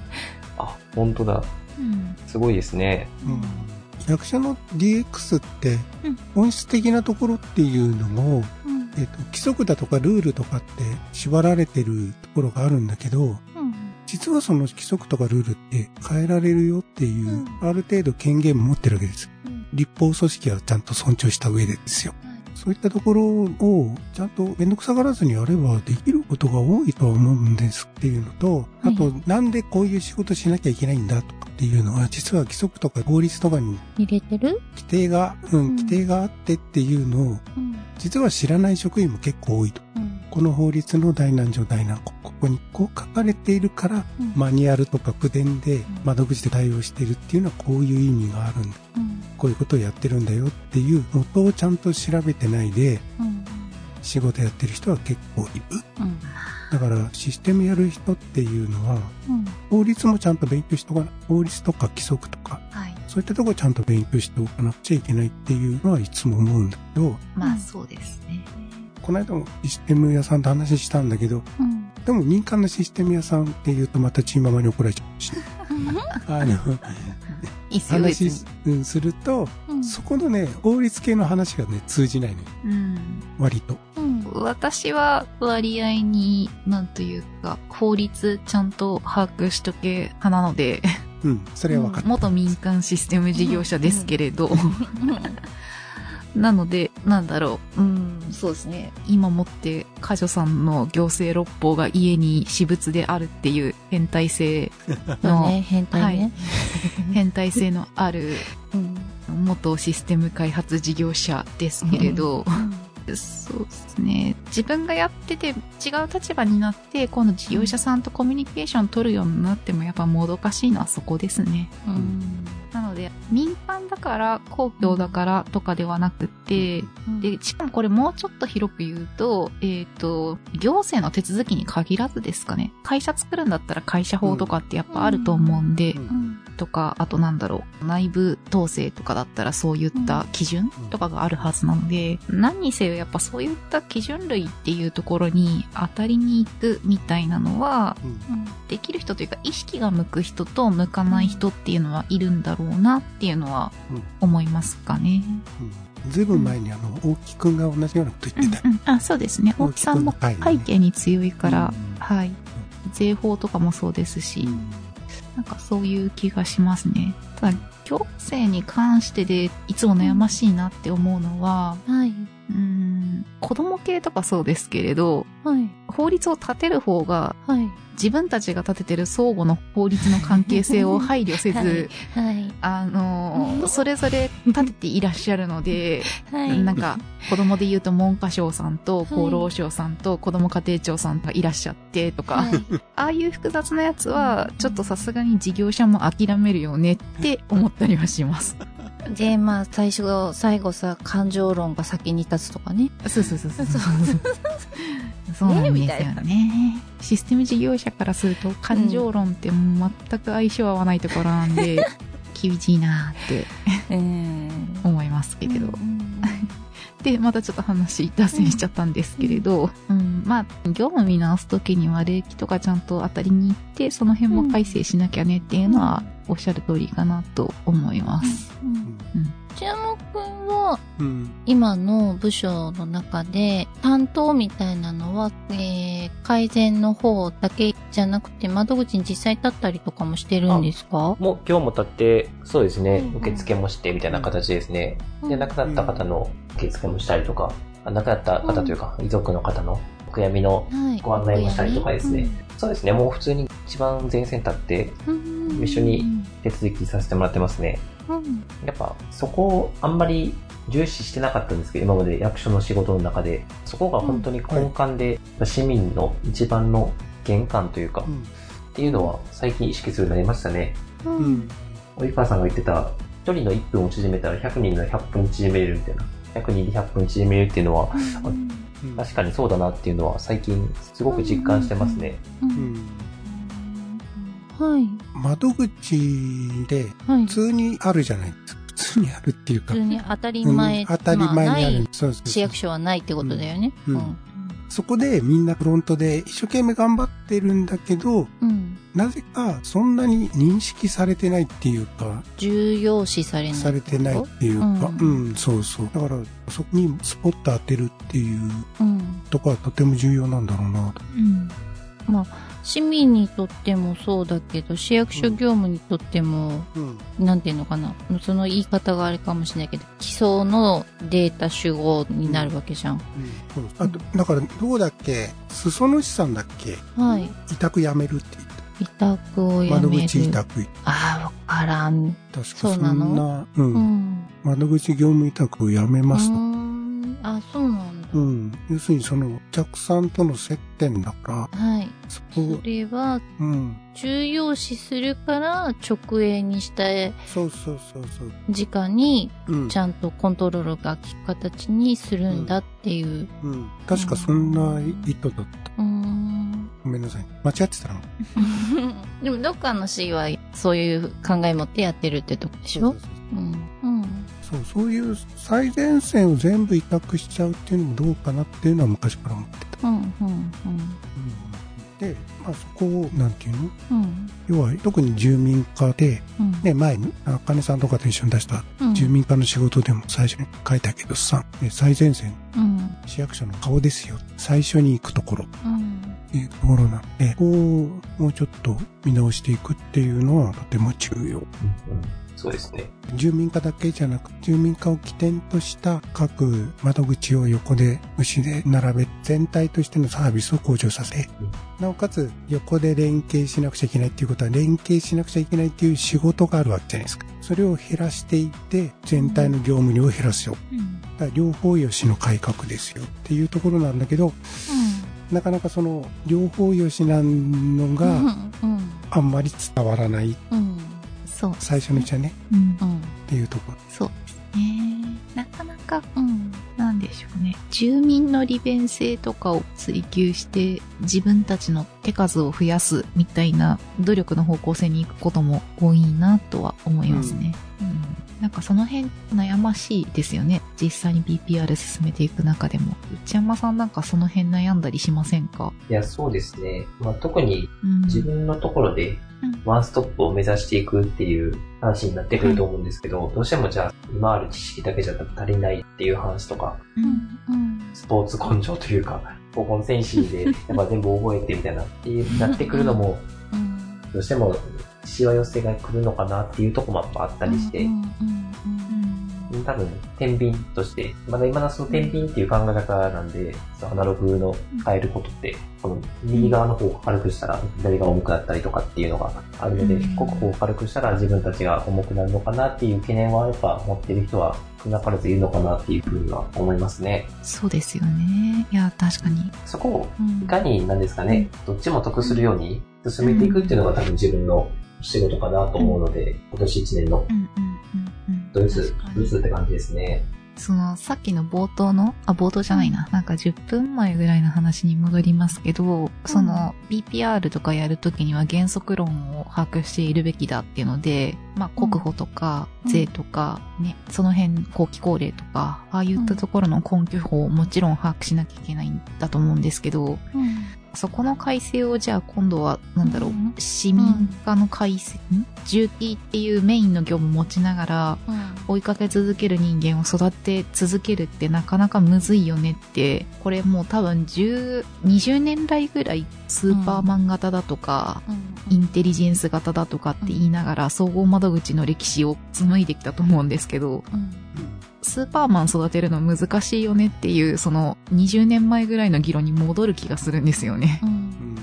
あ、本当だ。うん。すごいですね。うん役所の DX ってうん本質的なところっていうのも、うん。えっと規則だとかルールとかって縛られてるところがあるんだけどうん。実はその規則とかルールって変えられるよっていう、うんある程度権限も持ってるわけですうん立法組織はちゃんと尊重した上でですよそういったところをちゃんとめんどくさがらずにやればできることが多いとは思うんですっていうのと、あと、なんでこういう仕事しなきゃいけないんだとかっていうのは、実は規則とか法律とかに入れてる？規定が、うん、規定があってっていうのを、実は知らない職員も結構多いと。この法律の大難所大難国、ここにこう書かれているから、マニュアルとか口伝で窓口で対応しているっていうのはこういう意味があるんだ。こういうことをやってるんだよっていう元をちゃんと調べてないで、仕事やってる人は結構いる。だからシステムやる人っていうのは、法律もちゃんと勉強しとかな法律とか規則とか、はい、そういったところちゃんと勉強しておかなくちゃいけないっていうのはいつも思うんだけど、まあそうですね。この間もシステム屋さんと話したんだけど、うん、でも民間のシステム屋さんって言うとまたチーママに怒られちゃうし、あの、話すると、うん、そこのね、法律系の話がね、通じないの、ね、うん、割と。私は割合に、なんというか、法律ちゃんと把握しとけ派なので、うん、それは分かった。元民間システム事業者ですけれど、なので、なんだろう。うん、そうですね。今もって、カジョさんの行政六法が家に私物であるっていう変態性 の、ね、変態ね、はい、変態性のある、うん、元システム開発事業者ですけれど、うんそうですね。自分がやってて違う立場になって、今度事業者さんとコミュニケーション取るようになってもやっぱもどかしいのはそこですね。うん、なので、民間だから公共だからとかではなくて、うん、で、しかもこれもうちょっと広く言うと、えっ、ー、と、行政の手続きに限らずですかね。会社作るんだったら会社法とかってやっぱあると思うんで、うんとか、あとなんだろう、内部統制とかだったらそういった基準とかがあるはずなので、何にせよやっぱそういった基準類っていうところに当たりに行くみたいなのは、できる人というか意識が向く人と向かない人っていうのはいるんだろうなっていうのは思いますかね。ずいぶん前にあの、大木くんが同じようなこと言ってた。うんうん、あ、そうですね。大木さんも背景に強いから、はい。税法とかもそうですし、うんなんかそういう気がしますね。ただ、行政に関してでいつも悩ましいなって思うのは、はい。うん、子供系とかそうですけれど、はい。法律を立てる方が、はい。自分たちが立ててる相互の法律の関係性を配慮せず、はい、はい、あの、それぞれ立てていらっしゃるので、はい、なんか、子供で言うと文科省さんと厚労省さんと子供家庭庁さんがいらっしゃってとか、はい、ああいう複雑なやつは、ちょっとさすがに事業者も諦めるよねって思ったりはします。で、まあ、最初、最後さ、感情論が先に立つとかね。そうそうそうそう。そうなんですよね。システム事業者からすると、感情論って全く相性合わないところなんで、うん、厳しいなって、思いますけれど。で、またちょっと話脱線しちゃったんですけれど、うん、うん、まあ、業務見直すときには、礼儀とかちゃんと当たりに行って、その辺も改正しなきゃねっていうのは、おっしゃる通りかなと思います。うん、うん。注目は、うん、今の部署の中で、担当みたいなのは、えー、改善の方だけじゃなくて、窓口に実際立ったりとかもしてるんですか？もう今日も立って、そうですね、うんうん、受付もしてみたいな形ですね。うん、で、亡くなった方の受付もしたりとか、亡くなった方というか、遺族の方のお悔やみのご案内もしたりとかですね。はい、そうですね、もう普通に一番前線立って、一緒に手続きさせてもらってますね。うん、やっぱそこをあんまり重視してなかったんですけど、今まで役所の仕事の中で、そこが本当に根幹で、市民の一番の玄関というか、うん、っていうのは最近意識するようになりましたね。うん。及川さんが言ってた、1人の1分を縮めたら100人の100分縮めるみたいな。100人で100分縮めるっていうのは、うん、確かにそうだなっていうのは最近すごく実感してますね。うんはい。窓口で、普通にあるじゃないですか。普通にあるっていうか。普通に当たり前、うん、当たり前にある。市役所はないってことだよね。うん。うん、そこでみんなフロントで一生懸命頑張ってるんだけど、うん、なぜかそんなに認識されてないっていうか、重要視されない。されてないっていうか、うん、うん、そうそう。だからそこにスポット当てるっていうとこはとても重要なんだろうなと。うん。まあ市民にとってもそうだけど、市役所業務にとっても、うん、なんていうのかな、その言い方があれかもしれないけど、基礎のデータ集合になるわけじゃん。うん、うん、あと、だから、どうだっけ、裾野市さんだっけ？はい。委託やめるって言った。委託をやめる。窓口委託。ああ、わからん。確かそんな、うん、うん。窓口業務委託をやめますと。あ、そうなんだ。うん。要するにその、お客さんとの接点だから。はい。そこそれは、うん。重要視するから直営にしたそうそうそうそう。時間に、ちゃんとコントロールが効く形にするんだっていう。うん。うん、確かそんな意図だった。うん。ごめんなさい。間違ってたの？でもどっかの市はそういう考え持ってやってるってとこでしょ？そうそうそう。うん。そう、そういう最前線を全部委託しちゃうっていうのもどうかなっていうのは昔から思ってた。うん、うん、うん。で、まあそこを、なんていうの、うん、要は特に住民課で、うん、ね、前に、あかねさんとかと一緒に出した住民課の仕事でも最初に書いたけどさ、最前線、うん、市役所の顔ですよ。最初に行くところ。っていうところなので、ここをもうちょっと見直していくっていうのはとても重要。うんそうですね。住民課だけじゃなく、住民課を起点とした各窓口を横で、牛で並べ、全体としてのサービスを向上させ、うん、なおかつ横で連携しなくちゃいけないっていうことは、連携しなくちゃいけないっていう仕事があるわけじゃないですか。それを減らしていって、全体の業務量を減らすよ。うん、だから両方よしの改革ですよっていうところなんだけど、うん、なかなかその両方よしなのがあんまり伝わらない。うんそう。最初のうちはね。うん。っていうところ。そうですね。なかなか、うん。なんでしょうね。住民の利便性とかを追求して自分たちの手数を増やすみたいな努力の方向性に行くことも多いなとは思いますね。うん、うんなんかその辺悩ましいですよね。実際に BPR 進めていく中でも。内山さんなんかその辺悩んだりしませんか？いや、そうですね。まあ、特に自分のところでワンストップを目指していくっていう話になってくると思うんですけど、どうしてもじゃあ今ある知識だけじゃ足りないっていう話とか、スポーツ根性というか、高校の選手でやっぱ全部覚えてみたいなってなってくるのも、どうしてもしわ寄せが来るのかなっていうとこもあったりして、多分、天秤として、まだ今のその天秤っていう考え方なんで、アナログの変えることって、この右側の方を軽くしたら左が重くなったりとかっていうのがあるので、ここを軽くしたら自分たちが重くなるのかなっていう懸念はやっぱ持ってる人は少なからずいるのかなっていうふうには思いますね。そうですよね。いや、確かに。そこを、いかになんですかね、どっちも得するように進めていくっていうのが多分自分の仕事かなと思うので、今年1年の。ドイツ、ドイツって感じですね。その、さっきの冒頭の、あ、冒頭じゃないな。なんか10分前ぐらいの話に戻りますけど、その、BPR とかやるときには原則論を把握しているべきだっていうので、まあ、国保とか、税とか、ね、その辺、後期高齢とか、ああいったところの根拠法をもちろん把握しなきゃいけないんだと思うんですけど、そこの改正をじゃあ今度は、なんだろう、市民化の改正、ん。重機っていうメインの業務持ちながら、追いかけ続ける人間を育て続けるってなかなかむずいよねって、これもう多分10、20年来ぐらいスーパーマン型だとか、インテリジェンス型だとかって言いながら、総合窓口の歴史を紡いできたと思うんですけど、スーパーマン育てるの難しいよねっていう、その20年前ぐらいの議論に戻る気がするんですよね。うん、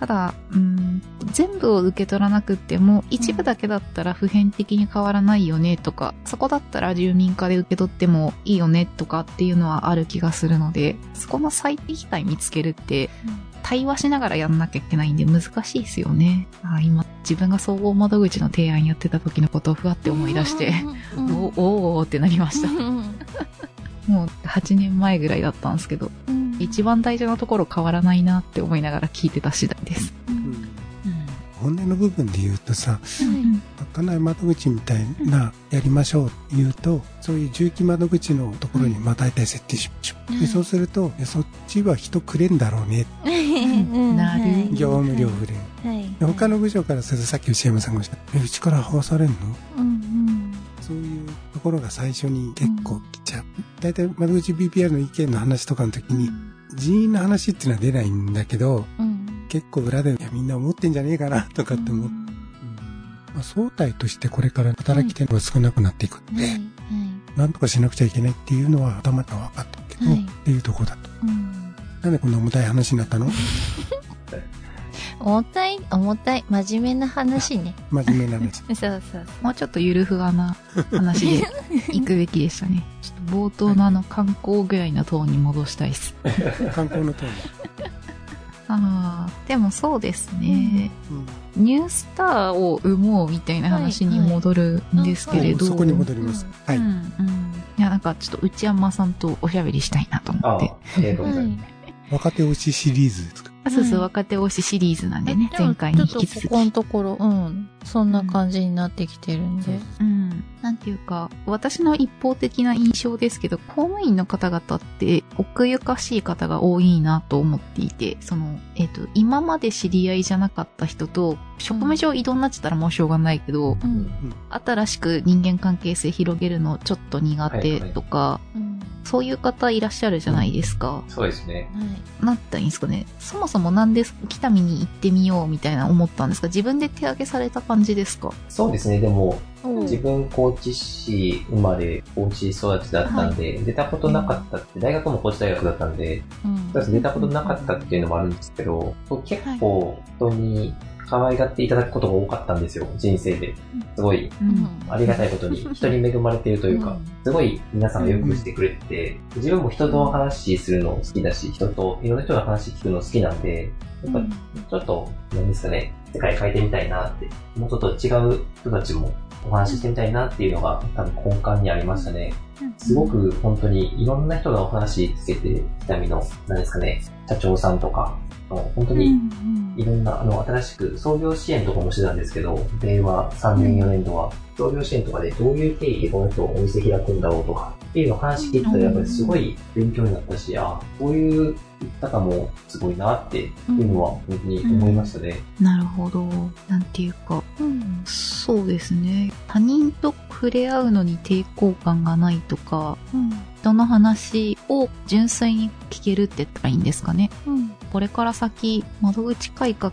ただ、うん、全部を受け取らなくっても、一部だけだったら普遍的に変わらないよねとか、そこだったら住民化で受け取ってもいいよねとかっていうのはある気がするので、そこの最適解見つけるって、対話しながらやんなきゃいけないんで難しいですよね。あ今、自分が総合窓口の提案やってた時のことをふわって思い出して、おおおってなりました。もう8年前ぐらいだったんですけど、一番大事なところ変わらないなって思いながら聞いてた次第です。本音の部分で言うとさ、開かない窓口みたいなやりましょうって言うと、そういう重機窓口のところにまあ大体設定しましょう。でそうすると、そっちは人くれんだろうね。なる。業務量不連。はい、他の部署からするとさっき内山さんがおっしゃった、え、うちから剥がされんの、うんうん、そういうところが最初に結構来ちゃう。大体窓口 BPR の意見の話とかの時に、人員の話っていうのは出ないんだけど、うん結構裏で、いや、みんな思ってんじゃねえかな、とかって思って、まあ、相対としてこれから働き手が少なくなっていくんで、はいはい、なんとかしなくちゃいけないっていうのは頭では分かってるけど、はい、っていうところだと。うん、なんでこんな重たい話になったの？重たい、重たい、真面目な話ね。真面目な話。そうそうそう。もうちょっとゆるふわな話で 行くべきでしたね。ちょっと冒頭のあの観光ぐらいのトーンに戻したいっす。観光のトーンああ、でもそうですね、うん、ニュースターを生もうみたいな話に戻るんですけれど。はいはい、そこに戻ります。はい。うん、うん。いや、なんかちょっと内山さんとおしゃべりしたいなと思って。ああ、えー、若手推しシリーズですかあそうそう、若手推しシリーズなんでね、前回に引き続き。ここのところ、うん。そんな感じになってきてるんで。うん。なんていうか、私の一方的な印象ですけど、公務員の方々って奥ゆかしい方が多いなと思っていて、その、えっ、ー、と、今まで知り合いじゃなかった人と、職務上移動になっちゃったらもうしょうがないけど、うん、新しく人間関係性広げるのちょっと苦手とか、はいはいそういう方いらっしゃるじゃないですか。うん、そうですね。はい。なったらいいんですかね。そもそもなんで北見に行ってみようみたいな思ったんですか？自分で手挙げされた感じですか？そうですね。でも、自分高知市生まれ、高知育ちだったんで、はい、出たことなかったって、大学も高知大学だったんで、うん、出たことなかったっていうのもあるんですけど、結構人に可愛がっていただくことが多かったんですよ、人生で。すごい、ありがたいことに、人に恵まれているというか、すごい皆さんがよくしてくれてて、自分も人と話するの好きだし、人と、いろんな人の話聞くの好きなんで、やっぱ、ちょっと、なんですかね、世界変えてみたいなって、もうちょっと違う人たちもお話ししてみたいなっていうのが多分根幹にありましたね。すごく本当にいろんな人がお話つけて、北見の、何ですかね、社長さんとか、本当にいろんな、あの、新しく創業支援とかもしてたんですけど、令和3年4年度は、創業支援とかでどういう経緯でこの人お店開くんだろうとか、っていうのを話聞いたらやっぱりすごい勉強になったし、あこういう生き方もすごいなっていうのは本当に思いましたね。うん、なるほど。なんていうか、うん、そうですね。他人と触れ合うのに抵抗感がないとか、うん、人の話を純粋に聞けるって言ったらいいんですかね。うん、これから先、窓口改革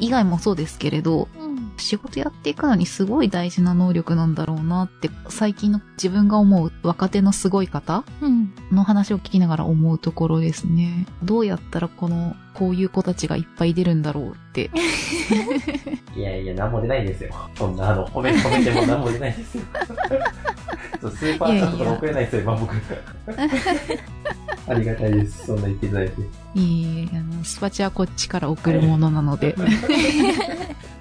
以外もそうですけれど、うん、仕事やっていくのにすごい大事な能力なんだろうなって、最近の自分が思う若手のすごい方の話を聞きながら思うところですね。どうやったらこのこういう子たちがいっぱい出るんだろうって。いやいや、なんも出ないんですよ。そんな、あの、褒め、褒めてもなんも出ないんですよ。そうスーパーチャットとか送れないですよ、今僕。ありがたいです。そんな言っていただいて。いいあの、スパチはこっちから送るものなので。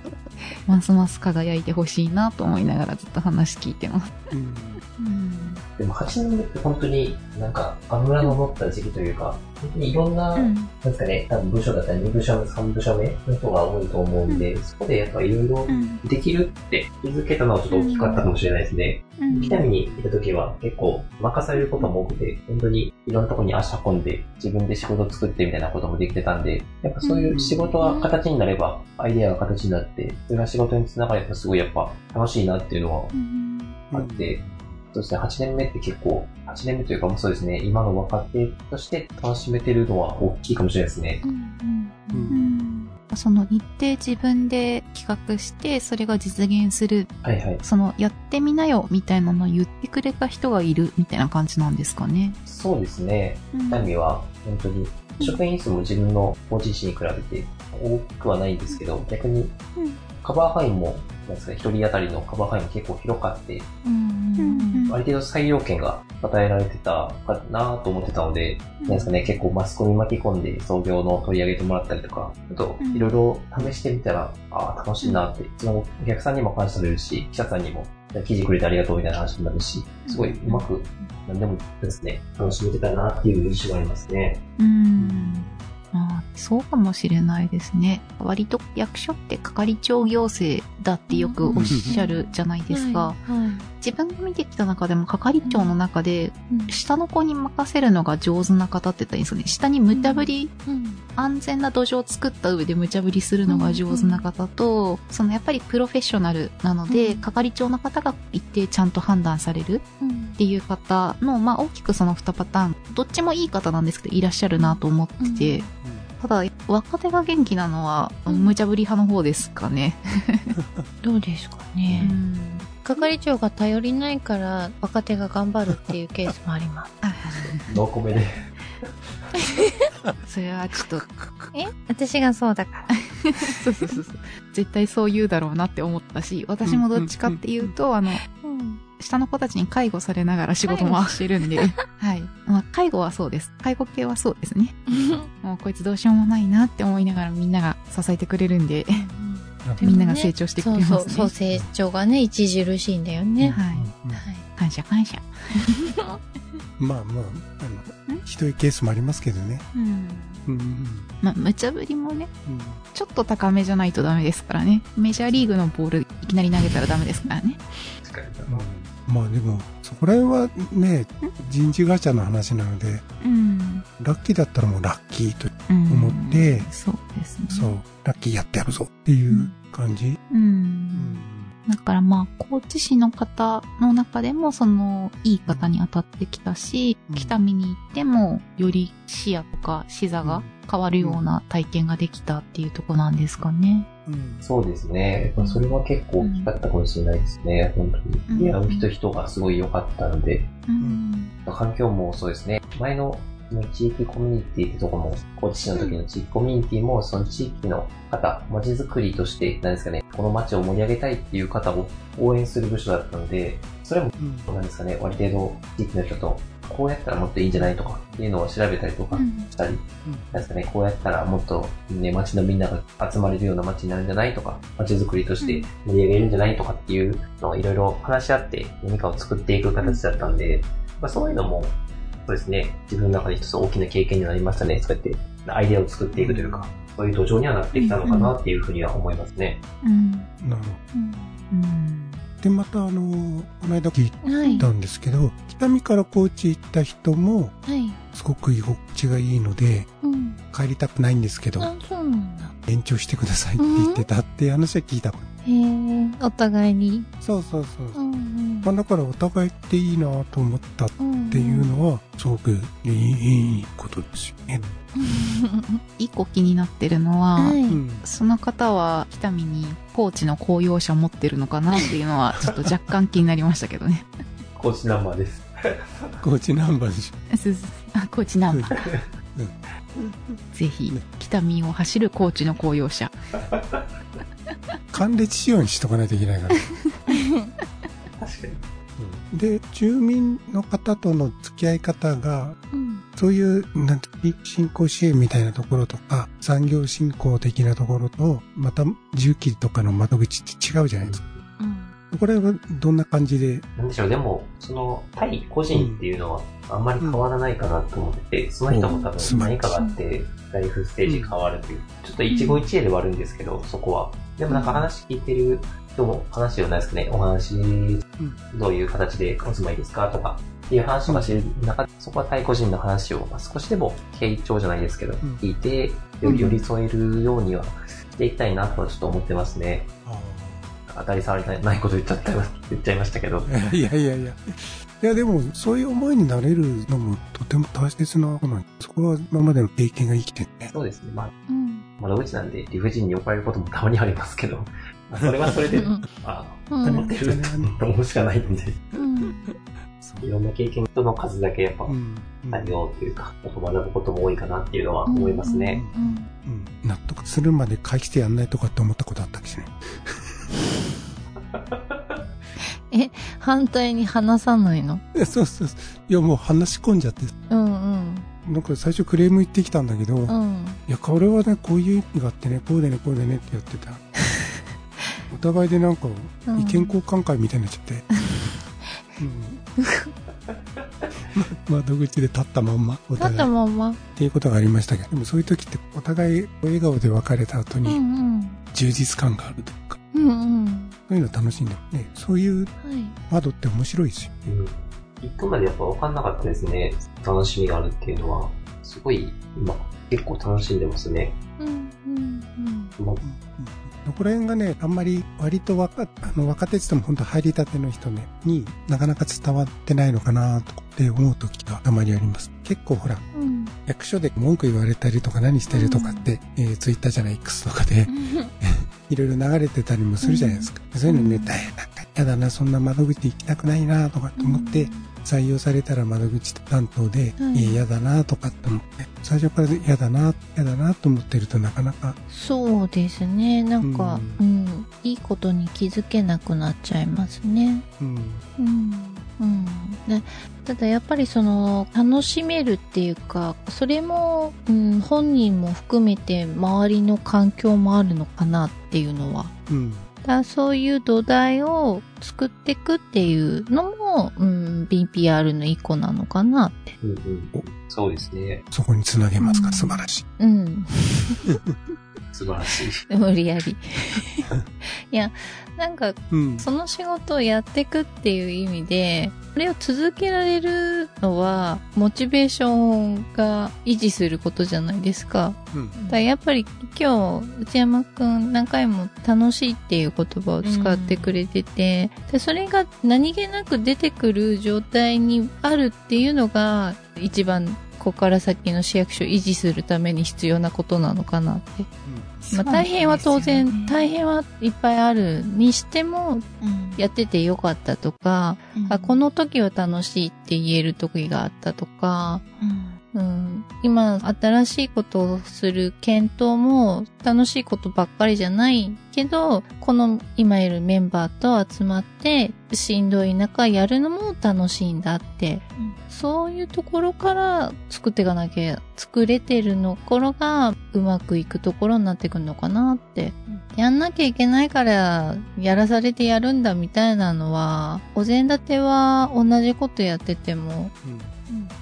ますます輝いてほしいなと思いながらずっと話聞いてます。うんでも8年目って本当になんか油の乗った時期というか、本当にいろんな、うん、なんですかね、多分部署だったら2部署目、3部署目の人が多いと思うんで、うん、そこでやっぱいろいろできるって気づけたのはちょっと大きかったかもしれないですね。うん、北見にいた時は結構任されることも多くて、本当にいろんなとこに足運んで自分で仕事作ってみたいなこともできてたんで、やっぱそういう仕事が形になれば、アイデアが形になって、それが仕事につながればすごいやっぱ楽しいなっていうのはあって、そうですね、8年目って結構、8年目というかもそうですね、今の若手として楽しめてるのは大きいかもしれないですね。うんうんうん、その日程自分で企画して、それが実現する。はいはい。その、やってみなよ、みたいなのを言ってくれた人がいる、みたいな感じなんですかね。そうですね。タミは、本当に、職員数も自分のご自身に比べて多くはないんですけど、逆に、カバー範囲も、なんですか、一人当たりのカバー範囲も結構広かって、うんある程度採用権が与えられてたかなと思ってたので、なんですかね、結構マスコミ巻き込んで創業の取り上げてもらったりとか、あと、いろいろ試してみたら、ああ、楽しいなって、そのお客さんにも感謝されるし、記者さんにも記事くれてありがとうみたいな話になるし、すごいうまく、何でもですね、楽しめてたなっていう印象がありますね。うんあそうかもしれないですね。割と役所って係長行政だってよくおっしゃるじゃないですか。はいはい、自分が見てきた中でも係長の中で、下の子に任せるのが上手な方って言ったらいいんですよね。下に無茶ぶり、安全な土壌を作った上で無茶ぶりするのが上手な方と、そのやっぱりプロフェッショナルなので、係長の方が一定ちゃんと判断されるっていう方の、まあ大きくその2パターン、どっちもいい方なんですけど、いらっしゃるなと思ってて、ただ、若手が元気なのは、無茶ぶり派の方ですかね。どうですかね。係長が頼りないから若手が頑張るっていうケースもあります。ノーコメで。それはちょっと。え？私がそうだから。そうそうそうそう。絶対そう言うだろうなって思ったし、私もどっちかっていうと、あの、うん下の子たちに介護されながら仕事回してるんで、はい。まあ、介護はそうです。介護系はそうですね。もうこいつどうしようもないなって思いながらみんなが支えてくれるんで、みんなが成長してくれますね。そうそう、成長がね、著しいんだよね。はい。はい、感謝感謝。まあまあ、あの、ひどいケースもありますけどね。うん。うん、まあ、無茶ぶりもね、うん、ちょっと高めじゃないとダメですからね。メジャーリーグのボールいきなり投げたらダメですからね。まあでも、そこら辺はね、人事ガチャの話なので、うん、ラッキーだったらもうラッキーと思って、うん、そうですね。そう、ラッキーやってやるぞっていう感じ。うん。うん、だからまあ、高知市の方の中でも、その、いい方に当たってきたし、北見に行っても、より視野とか視座が変わるような体験ができたっていうとこなんですかね。うん、そうですね。それは結構大きかったかもしれないですね。本当に。出会う人人がすごい良かったので、うん、環境もそうですね。前の地域コミュニティってとこも、高知市の時の地域コミュニティも、その地域の方、街づくりとして、何ですかね、この街を盛り上げたいっていう方を応援する部署だったので、それも、何ですかね、割程度地域の人とこうやったらもっといいんじゃないとかっていうのを調べたりとかしたり、ですかね、こうやったらもっとね、街のみんなが集まれるような街になるんじゃないとか、街づくりとして盛り上げるんじゃないとかっていうのをいろいろ話し合って何かを作っていく形だったんで、まあ、そういうのも、そうですね、自分の中で一つ大きな経験になりましたね。そうやってアイデアを作っていくというか、そういう土壌にはなってきたのかなっていうふうには思いますね。うん。なるほど。うんで、またあの、この間聞いたんですけど、はい、北見から高知行った人も、すごく居心地がいいので、うん、帰りたくないんですけど、延長してくださいって言ってたっていう話は聞いた。へえ、お互いに？そうそうそう。う。んうん、まあ、だからお互いっていいなと思ったっていうのは、すごくいいことですよね。一個気になってるのは、はい、その方は北見に高知の公用車持ってるのかなっていうのはちょっと若干気になりましたけどね。高知ナンバーです。高知ナンバーでしょ。そうあ高知ナンバー、ぜひ北見を走る高知の公用車。還暦仕様にしとかないといけないから。確かに。で、住民の方との付き合い方が、うん、そういう、なんて、振興支援みたいなところとか、産業振興的なところと、また、重機とかの窓口って違うじゃないですか。うん、これはどんな感じで？なんでしょう、でも、その、対個人っていうのは、あんまり変わらないかなと思ってて、うん、その人も多分何かがあって、ライフステージ変わるという、ちょっと一期一会ではあるんですけど、そこは。でもなんか話聞いてる人も話をないですかね、お話、どういう形でお住まいですかとか、っていう話とかしてる中で、そこは対個人の話を、まあ、少しでも傾聴じゃないですけど、聞いて、より寄り添えるようにはしていきたいなとはちょっと思ってますね。当たり障りないこと言っちゃった、言っちゃいましたけど。いやいやいや。いやでも、そういう思いになれるのもとても大切なことなんそこは今までの経験が生きてるね。そうですね。まあ、うん、窓口なんで理不尽に呼ばれることもたまにありますけど、それはそれで、ああ、思ってると思うしかないんで。いろんな経験人の数だけやっぱ、対応というか、学ぶことも多いかなっていうのは思いますね。納得するまで返してやんないとかって思ったことあったっけね？え、反対に話さないの？そうそうそう。いや、もう話し込んじゃって。うんうん。なんか最初クレーム言ってきたんだけど、うん、いや、これはね、こういう意味があってね、こうでね、こうでねってやってた。お互いでなんか、意見交換会みたいになっちゃって。うん、窓口で立ったまんま、お互い。立ったまんま。っていうことがありましたけど、でもそういう時ってお互い笑顔で別れた後に、充実感があるというか、うんうん、そういうの楽しんでね、そういう窓って面白いですよ。うん行くまでやっぱ分かんなかったですね。楽しみがあるっていうのは、すごい今結構楽しんでますね。うん、うん、うん。まここら辺がね、あんまり割と若あの若手っても本当入りたての人ね、になかなか伝わってないのかなって思う時がたまにあります。結構ほら、うん役所で文句言われたりとか何してるとかって、うん、えー、ツイッターじゃない X とかで、いろいろ流れてたりもするじゃないですか。そういうのにね、大変なんか嫌だな、そんな窓口行きたくないなとかって思って、採用されたら窓口担当で、うん、嫌だなとかって思って、最初から嫌だな、嫌だなと思ってるとなかなか。そうですね。なんか、うん、うん、いいことに気づけなくなっちゃいますね。うん。うん。うん。でただやっぱりその楽しめるっていうかそれも、うん、本人も含めて周りの環境もあるのかなっていうのは、うん、だそういう土台を作っていくっていうのも、うん、BPR の一個なのかなって。うんうん、そうですね。そこにつなげますか、うん、素晴らしい。うん。素晴らしい。無理やり。いや、なんか、うん、その仕事をやっていくっていう意味で、これを続けられるのは、モチベーションが維持することじゃないですか。うん、だやっぱり今日、内山くん何回も楽しいっていう言葉を使ってくれてて、うん、でそれが何気なく出てくる状態にあるっていうのが、一番ここから先の市役所を維持するために必要なことなのかなって。うん、まあ、大変は当然、ね、大変はいっぱいあるにしても、やっててよかったとか、うん、あこの時は楽しいって言える時があったとか、うん。うん、今、新しいことをする検討も楽しいことばっかりじゃないけど、この今いるメンバーと集まって、しんどい中やるのも楽しいんだって、うん、そういうところから作っていかなきゃ、作れてるの頃がうまくいくところになってくるのかなって。うん、やんなきゃいけないからやらされてやるんだみたいなのは、お膳立ては同じことやってても、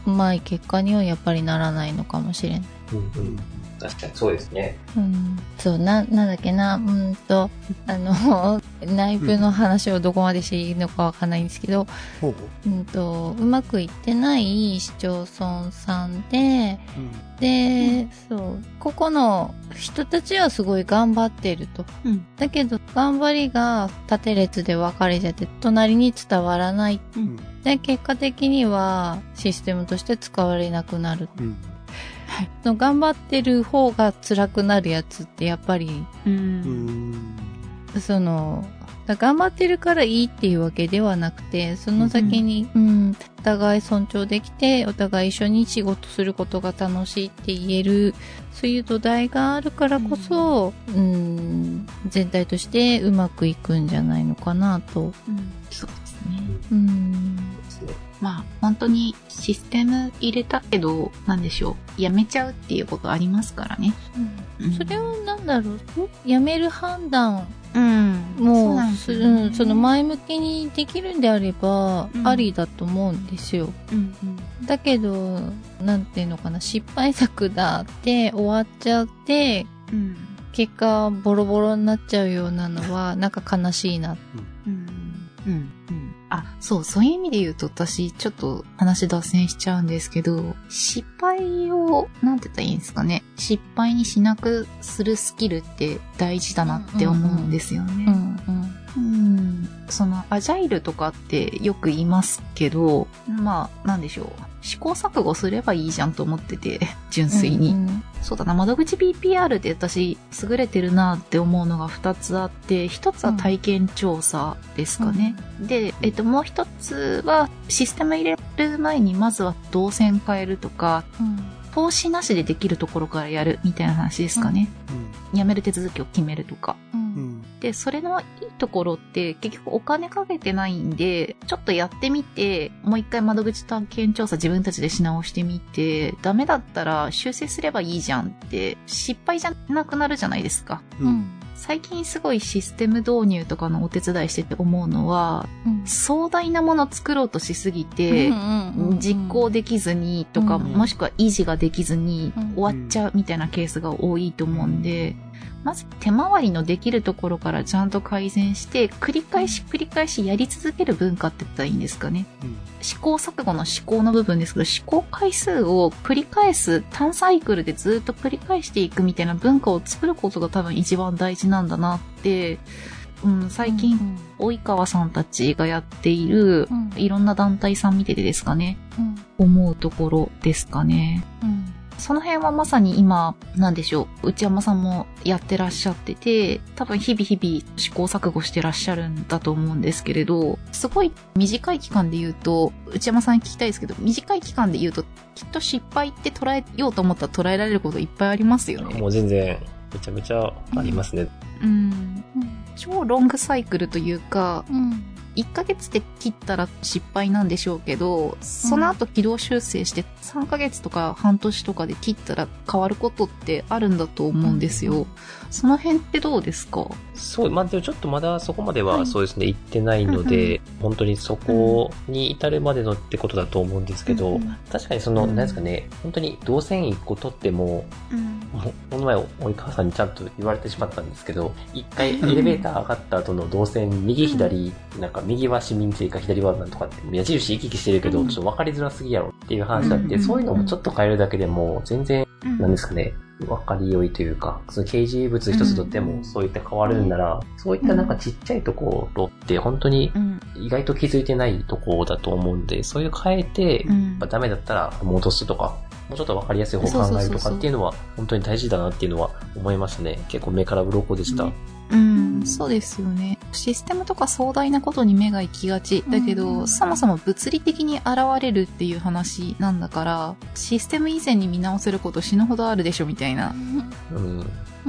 うまい結果にはやっぱりならないのかもしれない。うんうん確かにそうですね。うん。そう、な、なんだっけな、うんと、あの、内部の話をどこまでしていいのかわかんないんですけど、うん、うんと、うまくいってない市町村さんで、うん、で、うん、そう、ここの人たちはすごい頑張ってると。うん、だけど、頑張りが縦列で分かれちゃって、隣に伝わらない。うん、で、結果的にはシステムとして使われなくなる。うんはい、の頑張ってる方が辛くなるやつってやっぱり、うん、その、頑張ってるからいいっていうわけではなくて、その先に、うん、うん、お互い尊重できて、お互い一緒に仕事することが楽しいって言える、そういう土台があるからこそ、うん、うん全体としてうまくいくんじゃないのかなと。うん、そうですね。うんまあ、本当にシステム入れたけど、なんでしょう。やめちゃうっていうことありますからね。うん。それをなんだろう？やめる判断。うん。もう、そね、うん、その前向きにできるんであれば、ありだと思うんですよ。うんうん、だけど、なんていうのかな、失敗作だって終わっちゃって、うん、結果ボロボロになっちゃうようなのは、なんか悲しいな。うん。うん。うんあ、そう、そういう意味で言うと私、ちょっと話脱線しちゃうんですけど、失敗を、なんて言ったらいいんですかね。失敗にしなくするスキルって大事だなって思うんですよね。うん、うんうん、その、アジャイルとかってよく言いますけど、まあ、なんでしょう。試行錯誤すればいいじゃんと思ってて、純粋に。うんうん、そうだな、窓口 BPR で私、優れてるなって思うのが2つあって、1つは体験調査ですかね。うん、で、えっと、もう1つは、システム入れる前に、まずは動線変えるとか、うん投資なしでできるところからやるみたいな話ですかね。うん、辞める手続きを決めるとか。うん、で、それのいいところって結局お金かけてないんで、ちょっとやってみて、もう一回窓口探検調査自分たちでし直してみて、ダメだったら修正すればいいじゃんって、失敗じゃなくなるじゃないですか。うん。最近すごいシステム導入とかのお手伝いしてて思うのは、うん、壮大なもの作ろうとしすぎて、実行できずにとか、うんうん、もしくは維持ができずに終わっちゃうみたいなケースが多いと思うんで、まず手回りのできるところからちゃんと改善して、繰り返し繰り返しやり続ける文化って言ったらいいんですかね。うん、試行錯誤の思考の部分ですけど、試行回数を繰り返す、単サイクルでずっと繰り返していくみたいな文化を作ることが多分一番大事なんだなって、うん、最近、うん、及川さんたちがやっている、うん、いろんな団体さん見ててですかね、うん、思うところですかね。うんその辺はまさに今、なんでしょう、内山さんもやってらっしゃってて、多分日々日々試行錯誤してらっしゃるんだと思うんですけれど、すごい短い期間で言うと、内山さんに聞きたいですけど、短い期間で言うと、きっと失敗って捉えようと思ったら捉えられることいっぱいありますよね。もう全然、めちゃめちゃありますね。うん。うん、超ロングサイクルというか、うん1ヶ月で切ったら失敗なんでしょうけど、その後軌道修正して3ヶ月とか半年とかで切ったら変わることってあるんだと思うんですよ。その辺ってどうですか？そう、まあでもちょっとまだそこまではそうですね、はい、行ってないので、本当にそこに至るまでのってことだと思うんですけど、うん、確かにその、うん、なんですかね、本当に動線1個取っても、うん、この前、及川さんにちゃんと言われてしまったんですけど、一回エレベーター上がった後の動線、右左、なんか右は市民性か左はなんとかって、矢印行き来してるけど、ちょっと分かりづらすぎやろっていう話だって、そういうのもちょっと変えるだけでも、全然、なんですかね、分かりよいというか、その掲示物一つとってもそういった変わるんなら、そういったなんかちっちゃいところって本当に意外と気づいてないところだと思うんで、そういう変えて、ダメだったら戻すとか、もうちょっと分かりやすい方を考えるとかっていうのは本当に大事だなっていうのは思いましたね。結構目から鱗でした。うん、そうですよね。システムとか壮大なことに目が行きがち。だけど、うん、そもそも物理的に現れるっていう話なんだから、システム以前に見直せること死ぬほどあるでしょみたいな。うん、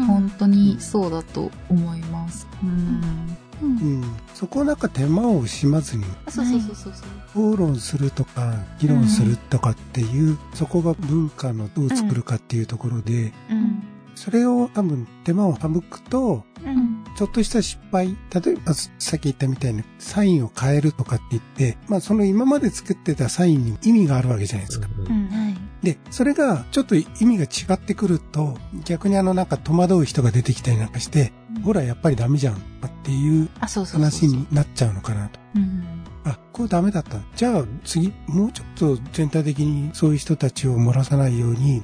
本当にそうだと思います。うん。うん、そこをなんか手間を惜しまずにそうそうそうそう討論するとか議論するとかっていう、うん、そこが文化のどう作るかっていうところで、うん、それを多分手間を省くと、うん、ちょっとした失敗、例えばさっき言ったみたいにサインを変えるとかって言って、まあその今まで作ってたサインに意味があるわけじゃないですか。うんで、それがちょっと意味が違ってくると、逆にあのなんか戸惑う人が出てきたりなんかして、うん、ほらやっぱりダメじゃんっていう話になっちゃうのかなと。あ、これダメだった。じゃあ次、もうちょっと全体的にそういう人たちを漏らさないように、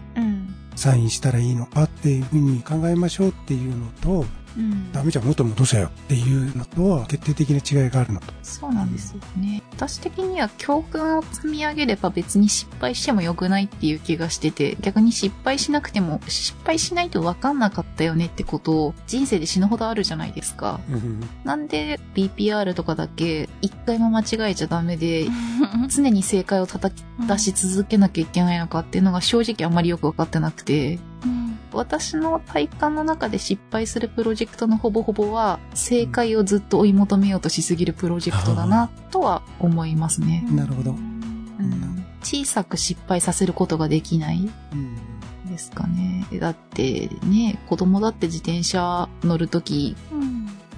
サインしたらいいのかっていうふうに考えましょうっていうのと、うん、ダメじゃん元戻せよっていうのとは決定的な違いがあるのと。そうなんですよね。私的には教訓を積み上げれば別に失敗してもよくないっていう気がしてて逆に失敗しなくても失敗しないと分かんなかったよねってことを人生で死ぬほどあるじゃないですか、なんで BPR とかだけ一回も間違えちゃダメで常に正解を叩き出し続けなきゃいけないのかっていうのが正直あんまりよく分かってなくて、うん私の体感の中で失敗するプロジェクトのほぼほぼは、正解をずっと追い求めようとしすぎるプロジェクトだな、とは思いますね。なるほど、うん。小さく失敗させることができない。ですかね。だってね、子供だって自転車乗るとき、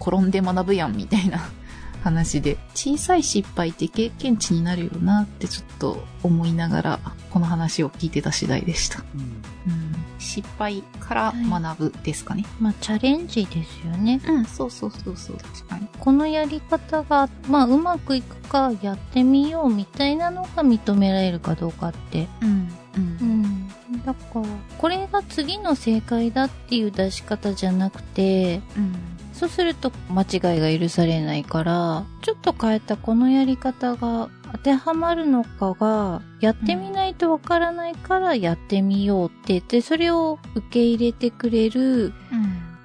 転んで学ぶやんみたいな 話で、小さい失敗って経験値になるよなってちょっと思いながら、この話を聞いてた次第でした。うん、うん失敗から学ぶですかね。はい、まあ、チャレンジですよね。うん、そうそうそうそう、確かに。このやり方が、まあ、うまくいくか、やってみようみたいなのが認められるかどうかって。うん。うん。うん、だから、これが次の正解だっていう出し方じゃなくて、うん。そうすると間違いが許されないから、ちょっと変えたこのやり方が当てはまるのかが、やってみないとわからないからやってみようって。言って、それを受け入れてくれる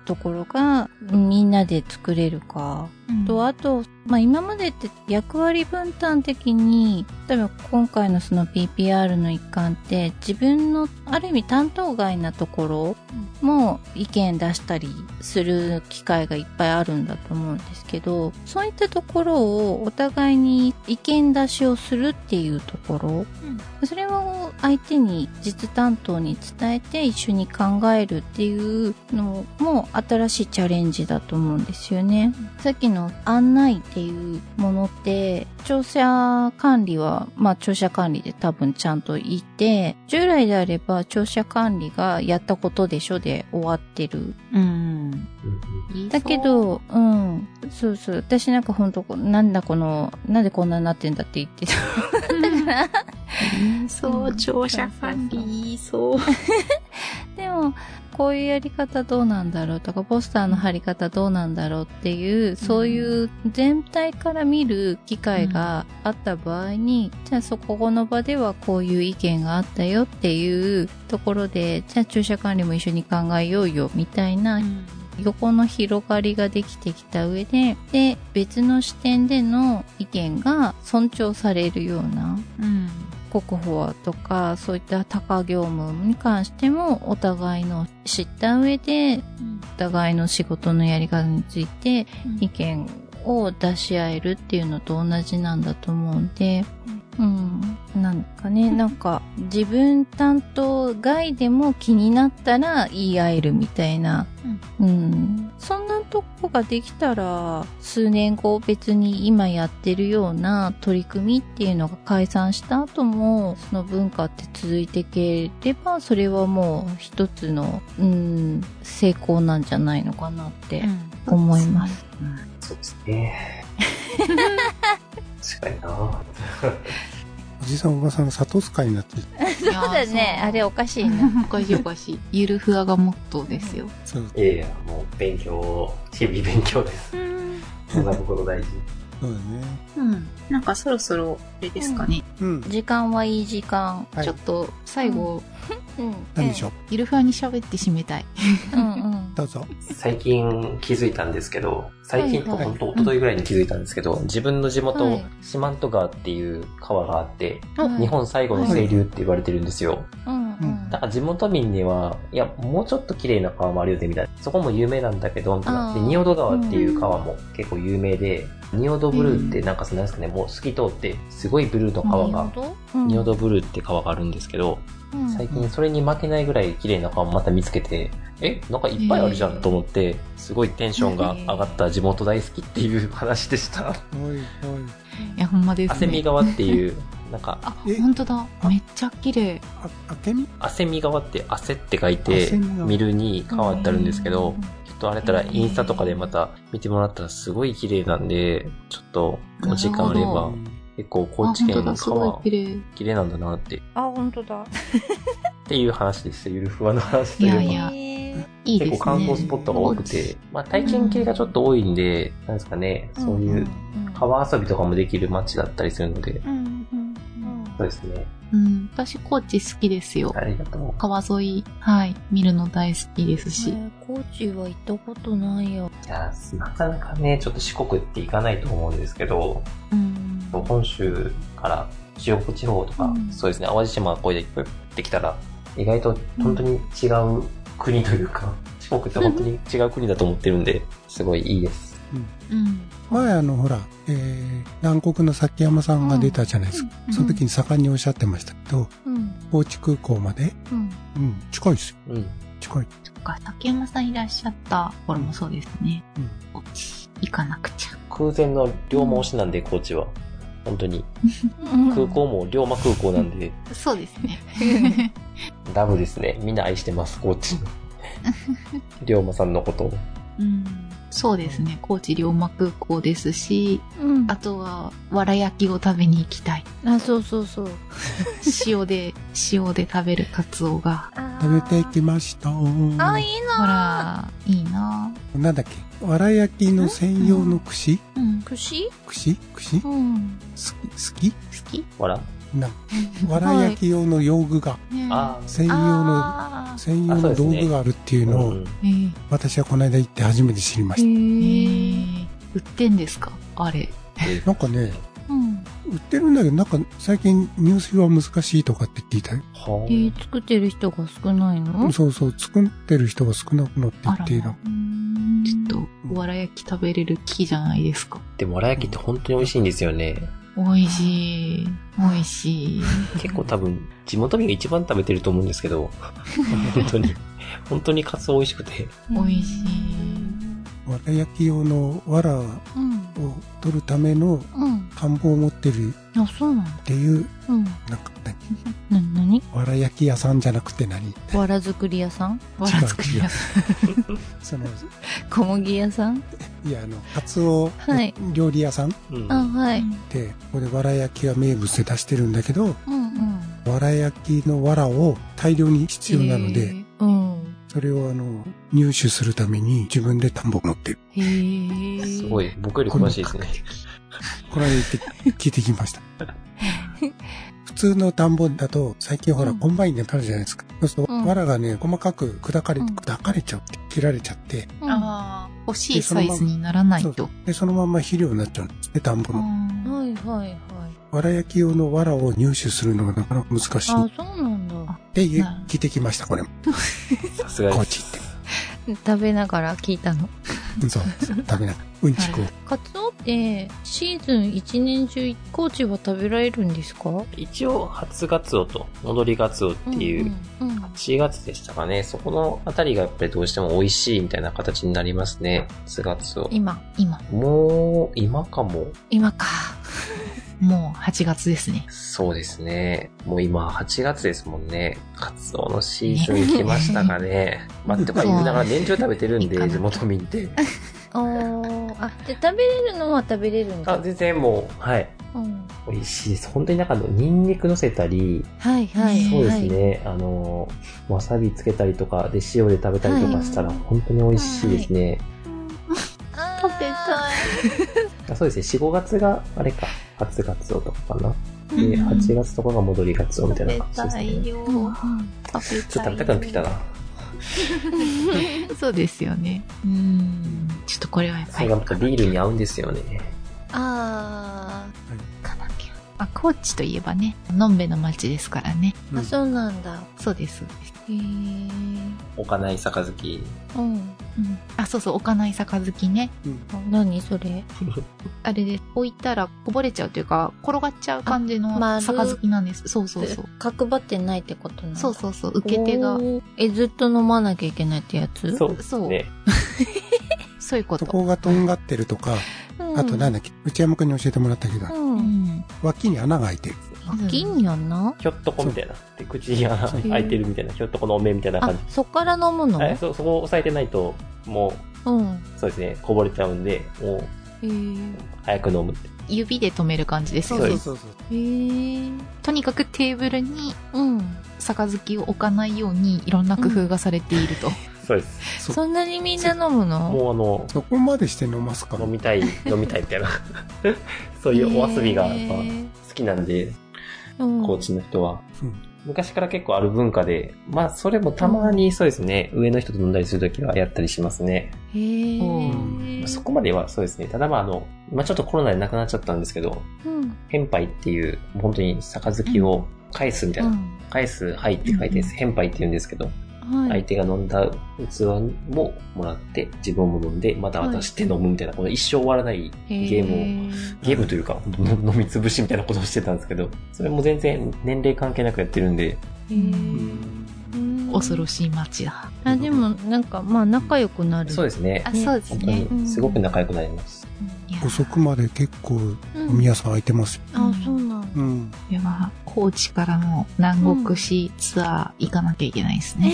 ところが、みんなで作れるか。うん、と、あと、まあ、今までって役割分担的に、例えば今回のその PPR の一環って自分のある意味担当外なところも意見出したりする機会がいっぱいあるんだと思うんですけど、そういったところをお互いに意見出しをするっていうところ、うん、それを相手に実担当に伝えて一緒に考えるっていうのも新しいチャレンジだと思うんですよね。うん、さっきの案内っていうものって、庁舎管理は、まあ庁舎管理で多分ちゃんといて、従来であれば庁舎管理がやったことでしょで終わってる。うん。だけど、うん。そうそう。私なんかほんと、なんだこの、なんでこんなになってんだって言ってた。だからそう、庁舎管理、そう。でも、こういうやり方どうなんだろうとか、ポスターの貼り方どうなんだろうっていう、そういう全体から見る機会があった場合に、じゃあそこの場ではこういう意見があったよっていうところで、じゃあ駐車管理も一緒に考えようよみたいな、横の広がりができてきた上で、で、別の視点での意見が尊重されるような、うん。国保とかそういった高業務に関してもお互いの知った上で、お互いの仕事のやり方について意見を出し合えるっていうのと同じなんだと思うんで、うん。なんかね、なんか、自分担当外でも気になったら言い合えるみたいな、うん、うん。そんなとこができたら、数年後別に今やってるような取り組みっていうのが解散した後も、その文化って続いていければ、それはもう一つの、うん、成功なんじゃないのかなって思います。うん、そうですね。確かにな おじさんおばさんが里使いになってる。そうだね。あれおかしいな。おかしいおかしい。ゆるふわがモットーですよ。そう。いやいや、もう勉強、日々勉強です。そんなところ大事。そうだね。うん。なんかそろそろ、あれですかね。うん。時間はいい時間。ちょっと、最後、うん。何でしょう？ゆるふわに喋って締めたい。うんうん。どうぞ。最近気づいたんですけど、最近と本当一昨日ぐらいに気づいたんですけど、自分の地元、四万十川っていう川があって、日本最後の清流って言われてるんですよ。だから地元民には、いや、もうちょっと綺麗な川もあるよね、みたいな。そこも有名なんだけど、みたいな。で、仁淀川っていう川も結構有名で、仁淀ブルーってなんかそのですかね、もう透き通って、すごいブルーの川が、仁淀ブルーって川があるんですけど、最近それに負けないぐらい綺麗な川また見つけて、え、なんかいっぱいあるじゃんと思って、すごいテンションが上がった地元大好きっていう話でした。いや、ほんまです、ね。汗見川っていう、なんか。あ、本当だ。めっちゃ綺麗。あ、あけみ汗見川って汗って書いて、見るに川ってあるんですけど、ちょっとあれたらインスタとかでまた見てもらったらすごい綺麗なんで、ちょっとお時間あれば、結構高知県の川、綺麗綺麗なんだなって。あ、本当だ。っていう話ですゆるふわの話というか。いやいや。いいですね。結構観光スポットが多くて、まあ体験系がちょっと多いんで、なんですかね、そういう川遊びとかもできる街だったりするので、そうですね。うん。私、高知好きですよ。ありがとう。川沿い、はい、見るの大好きですし。高知は行ったことないよ。いや、なかなかね、ちょっと四国って行かないと思うんですけど、うん、本州から中国地方とか、うん、そうですね、淡路島こうで行ってきたら、意外と本当に違う国というか、四国って本当に違う国だと思ってるんで、すごいいいです。うん。前あの、ほら、えー、南国の崎山さんが出たじゃないですか。うん、その時に盛んにおっしゃってましたけど、うん、高知空港まで、うん、うん、近いですよ。うん、近い。そっか、崎山さんいらっしゃった頃もそうですね。うん。高知、行かなくちゃ。空前の龍馬推しなんで、高知は。本当に。空港も龍馬空港なんで。そうですね。ラブですね。みんな愛してます、高知の。龍馬さんのことを。うんそうですね。高知龍馬空港ですし、うん、あとは、わら焼きを食べに行きたい。あ、そうそうそう。塩で、塩で食べるカツオが。食べてきました。あ、いいなほら、いいな。なんだっけ？わら焼きの専用の串？うん。串？串？串？うん。好き？好き？わらな、わら焼き用の用具が、専用の、専用の道具があるっていうのを、私はこの間行って初めて知りました。売ってんですか？あれ。なんかね、売ってるんだけど、なんか最近入水は難しいとかって聞いたよ。はえー、作ってる人が少ないの？そうそう、作ってる人が少なくなって言っている。ちょっと、わら焼き食べれる木じゃないですか？でも、わら焼きって本当に美味しいんですよね。美味しい。美味しい。結構多分、地元民が一番食べてると思うんですけど、本当に、本当にカツオ美味しくて。美味しい。わら焼き用のわらを取るための田ん。ぼを持ってるあ、そうなんっていう、うん、なんか何？なにわら焼き屋さんじゃなくて何？わら作り屋さん？わら作り屋さん？その、小麦屋さん？いや、あの、カツオ料理屋さん、あ、はい。で、ここでわら焼きが名物で出してるんだけど、うんうん、わら焼きのわらを大量に必要なので、うんそれをあの、入手するために自分で田んぼ持ってる。へえ。すごい、僕より詳しいですね。この間行って聞いてきました。普通の田んぼだと、最近ほら、うんコンバインでなるじゃないですか。そうすると、うん藁がね、細かく砕かれ、うん砕かれちゃうって、切られちゃって、うんああ、欲しいサイズにならないそうと。で、そのまんま肥料になっちゃうんですね、田んぼの。あはいはいはい。藁焼き用の藁を入手するのがなかなか難しいっあ、そうなんだ。ていうなる聞いてきました、これも。さすが高知です。行っ食べながら聞いたの。て。そう、食べな。うんちくを。カツオって、シーズン一年中、高知は食べられるんですか？一応、初ガツオと戻りガツオっていう、うんうん。8月でしたかね。そこのあたりがやっぱりどうしても美味しいみたいな形になりますね。初ガツオ。今、今、もう、今かも？今か。もう8月ですね。そうですね。もう今8月ですもんね。カツオのシーズン来ましたかね。まあ、とか言いながら年中食べてるんで、地元民って。おー、あ、で、食べれるのは食べれるんだ。あ、全然もう、はい。うん。美味しいです。本当になんかあの、ニンニク乗せたり、はいはい。そうですはい。ね。あの、わさびつけたりとか、で、塩で食べたりとかしたら、はい本当に美味しいですね。食べたあ そうですね。4、5月が、あれか、初ガツオとかかな。で、うん8月とかが戻りガツオみたいな感じですね。ちょっと食べたくなってきたな。そうですよね。うん。ちょっとこれはやっぱり。それがまたビールに合うんですよね。あかなきゃ。あ、高知といえばね、のんべの町ですからね。ー、あ、そうなんだ。そうです。へー。置かない杯。うん。うん。あ、そうそう、置かない杯ね。あ何それ？あれで置いたらこぼれちゃうというか、転がっちゃう感じの杯なんです。そうそうそう。角張ってないってことなんだ。そうそうそう、受け手が。え、ずっと飲まなきゃいけないってやつ？そうですね。そういうこと。そこがとんがってるとか、うん。あとなんだっけ、内山くんに教えてもらったけど、う。うんん。脇に穴が開いてる。金やんなひょっとこみたいな。で、口に穴開いてるみたいな、ひょっとこのお面みたいなあ感じ。、そっから飲むの？はい、そ、そこを押さえてないと、もうん。う、そうですね、こぼれちゃうんで、もう、早く飲むって。指で止める感じですよね。そうですそうへーとにかくテーブルにうん。杯を置かないようにいろんな工夫がされていると。そうです。そそんなにみんな飲むの？もうあの、そこまでして飲ますか？飲みたい、飲みたいみたいな。そういうお遊びがやっぱ好きなんで、うん高知の人は。うん昔から結構ある文化で、まあそれもたまにそうですね、上の人と飲んだりするときはやったりしますね。へーそこまではそうですね。ただまああの、今ちょっとコロナでなくなっちゃったんですけど、うん。返杯っていう、本当に杯を返すみたいな。うん返す杯って書いて、返杯って言うんですけど、はい。相手が飲んだ器ももらって、自分も飲んで、また渡して飲むみたいな、この一生終わらないゲームを、ムゲームというか、飲み潰しみたいなことをしてたんですけど、それも全然年齢関係なくやってるんで、恐ろしい街だ。あ、でも、なんか、まあ、仲良くなる。そうですね。あ、ねそうです本当ね。にすごく仲良くなります。遅くまで結構うん飲み屋さん開いてますよ。あ、そうなんだ。うん。いや、高知からの南国市ツアー行かなきゃいけないですね。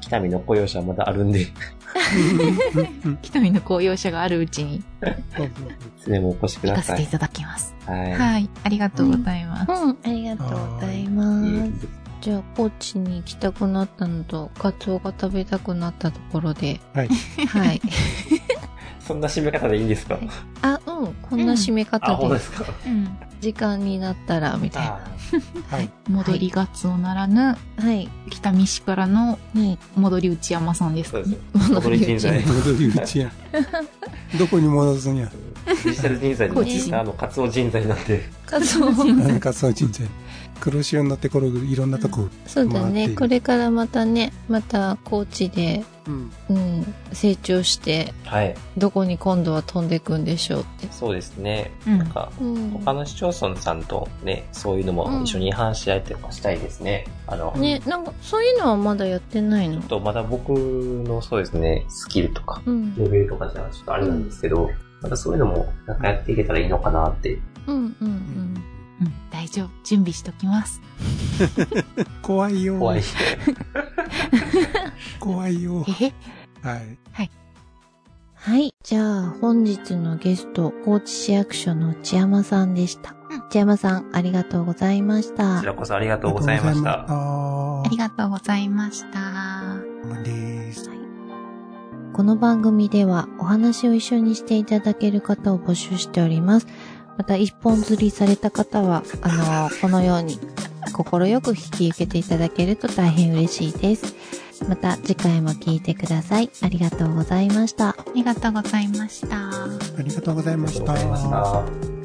北見の雇用者はまだあるんで、い 北見の公用車があるうちにつでもお越しください。行かせていただきます。はい。はい。ありがとうございます。うん、ありがとうございます。じゃあ、高知に行きたくなったのと、カツオが食べたくなったところで、はい。はい。そんな締め方でいいんですか？あ、うん、こんな締めあ、方で、本当ですか？うん。時間になったら、みたいな。あはい。戻りガツオならぬ、はい。北見市からのね戻り内山さんですかそうですね。。戻り人材。戻り打ちや。どこに戻すんや？デジタル人材で高知あの、活動人材なんで。カツオ。なんかそう人生。黒潮に乗ってこれいろんなとこ。そうだね。回っているこれからまたね、また高知で、うん。うん、成長して、はい。どこに今度は飛んでいくんでしょうって。そうですね。うんなんか、うん。他の市町村さんとね、そういうのも一緒に話し合いとかしたいですね。あの、ね、なんか、そういうのはまだやってないの？ちょっとまだ僕のそうですね、スキルとか、うん。レベルとかじゃちょっとあれなんですけど、またそういうのもなんかやっていけたらいいのかなって。うん、うん、うん。うん。大丈夫。準備しときます。怖いよ。怖い。怖いよ。え？へはい。はい。じゃあ、本日のゲスト、高知市役所の内山さんでした。うん内山さん、ありがとうございましたこち。らこそありがとうございました。あありがとうございました。りがとうございました。この番組ではお話を一緒にしていただける方を募集しております。また一本釣りされた方は、あの、このように心よく引き受けていただけると大変嬉しいです。また次回も聞いてください。ありがとうございました。ありがとうございました。ありがとうございました。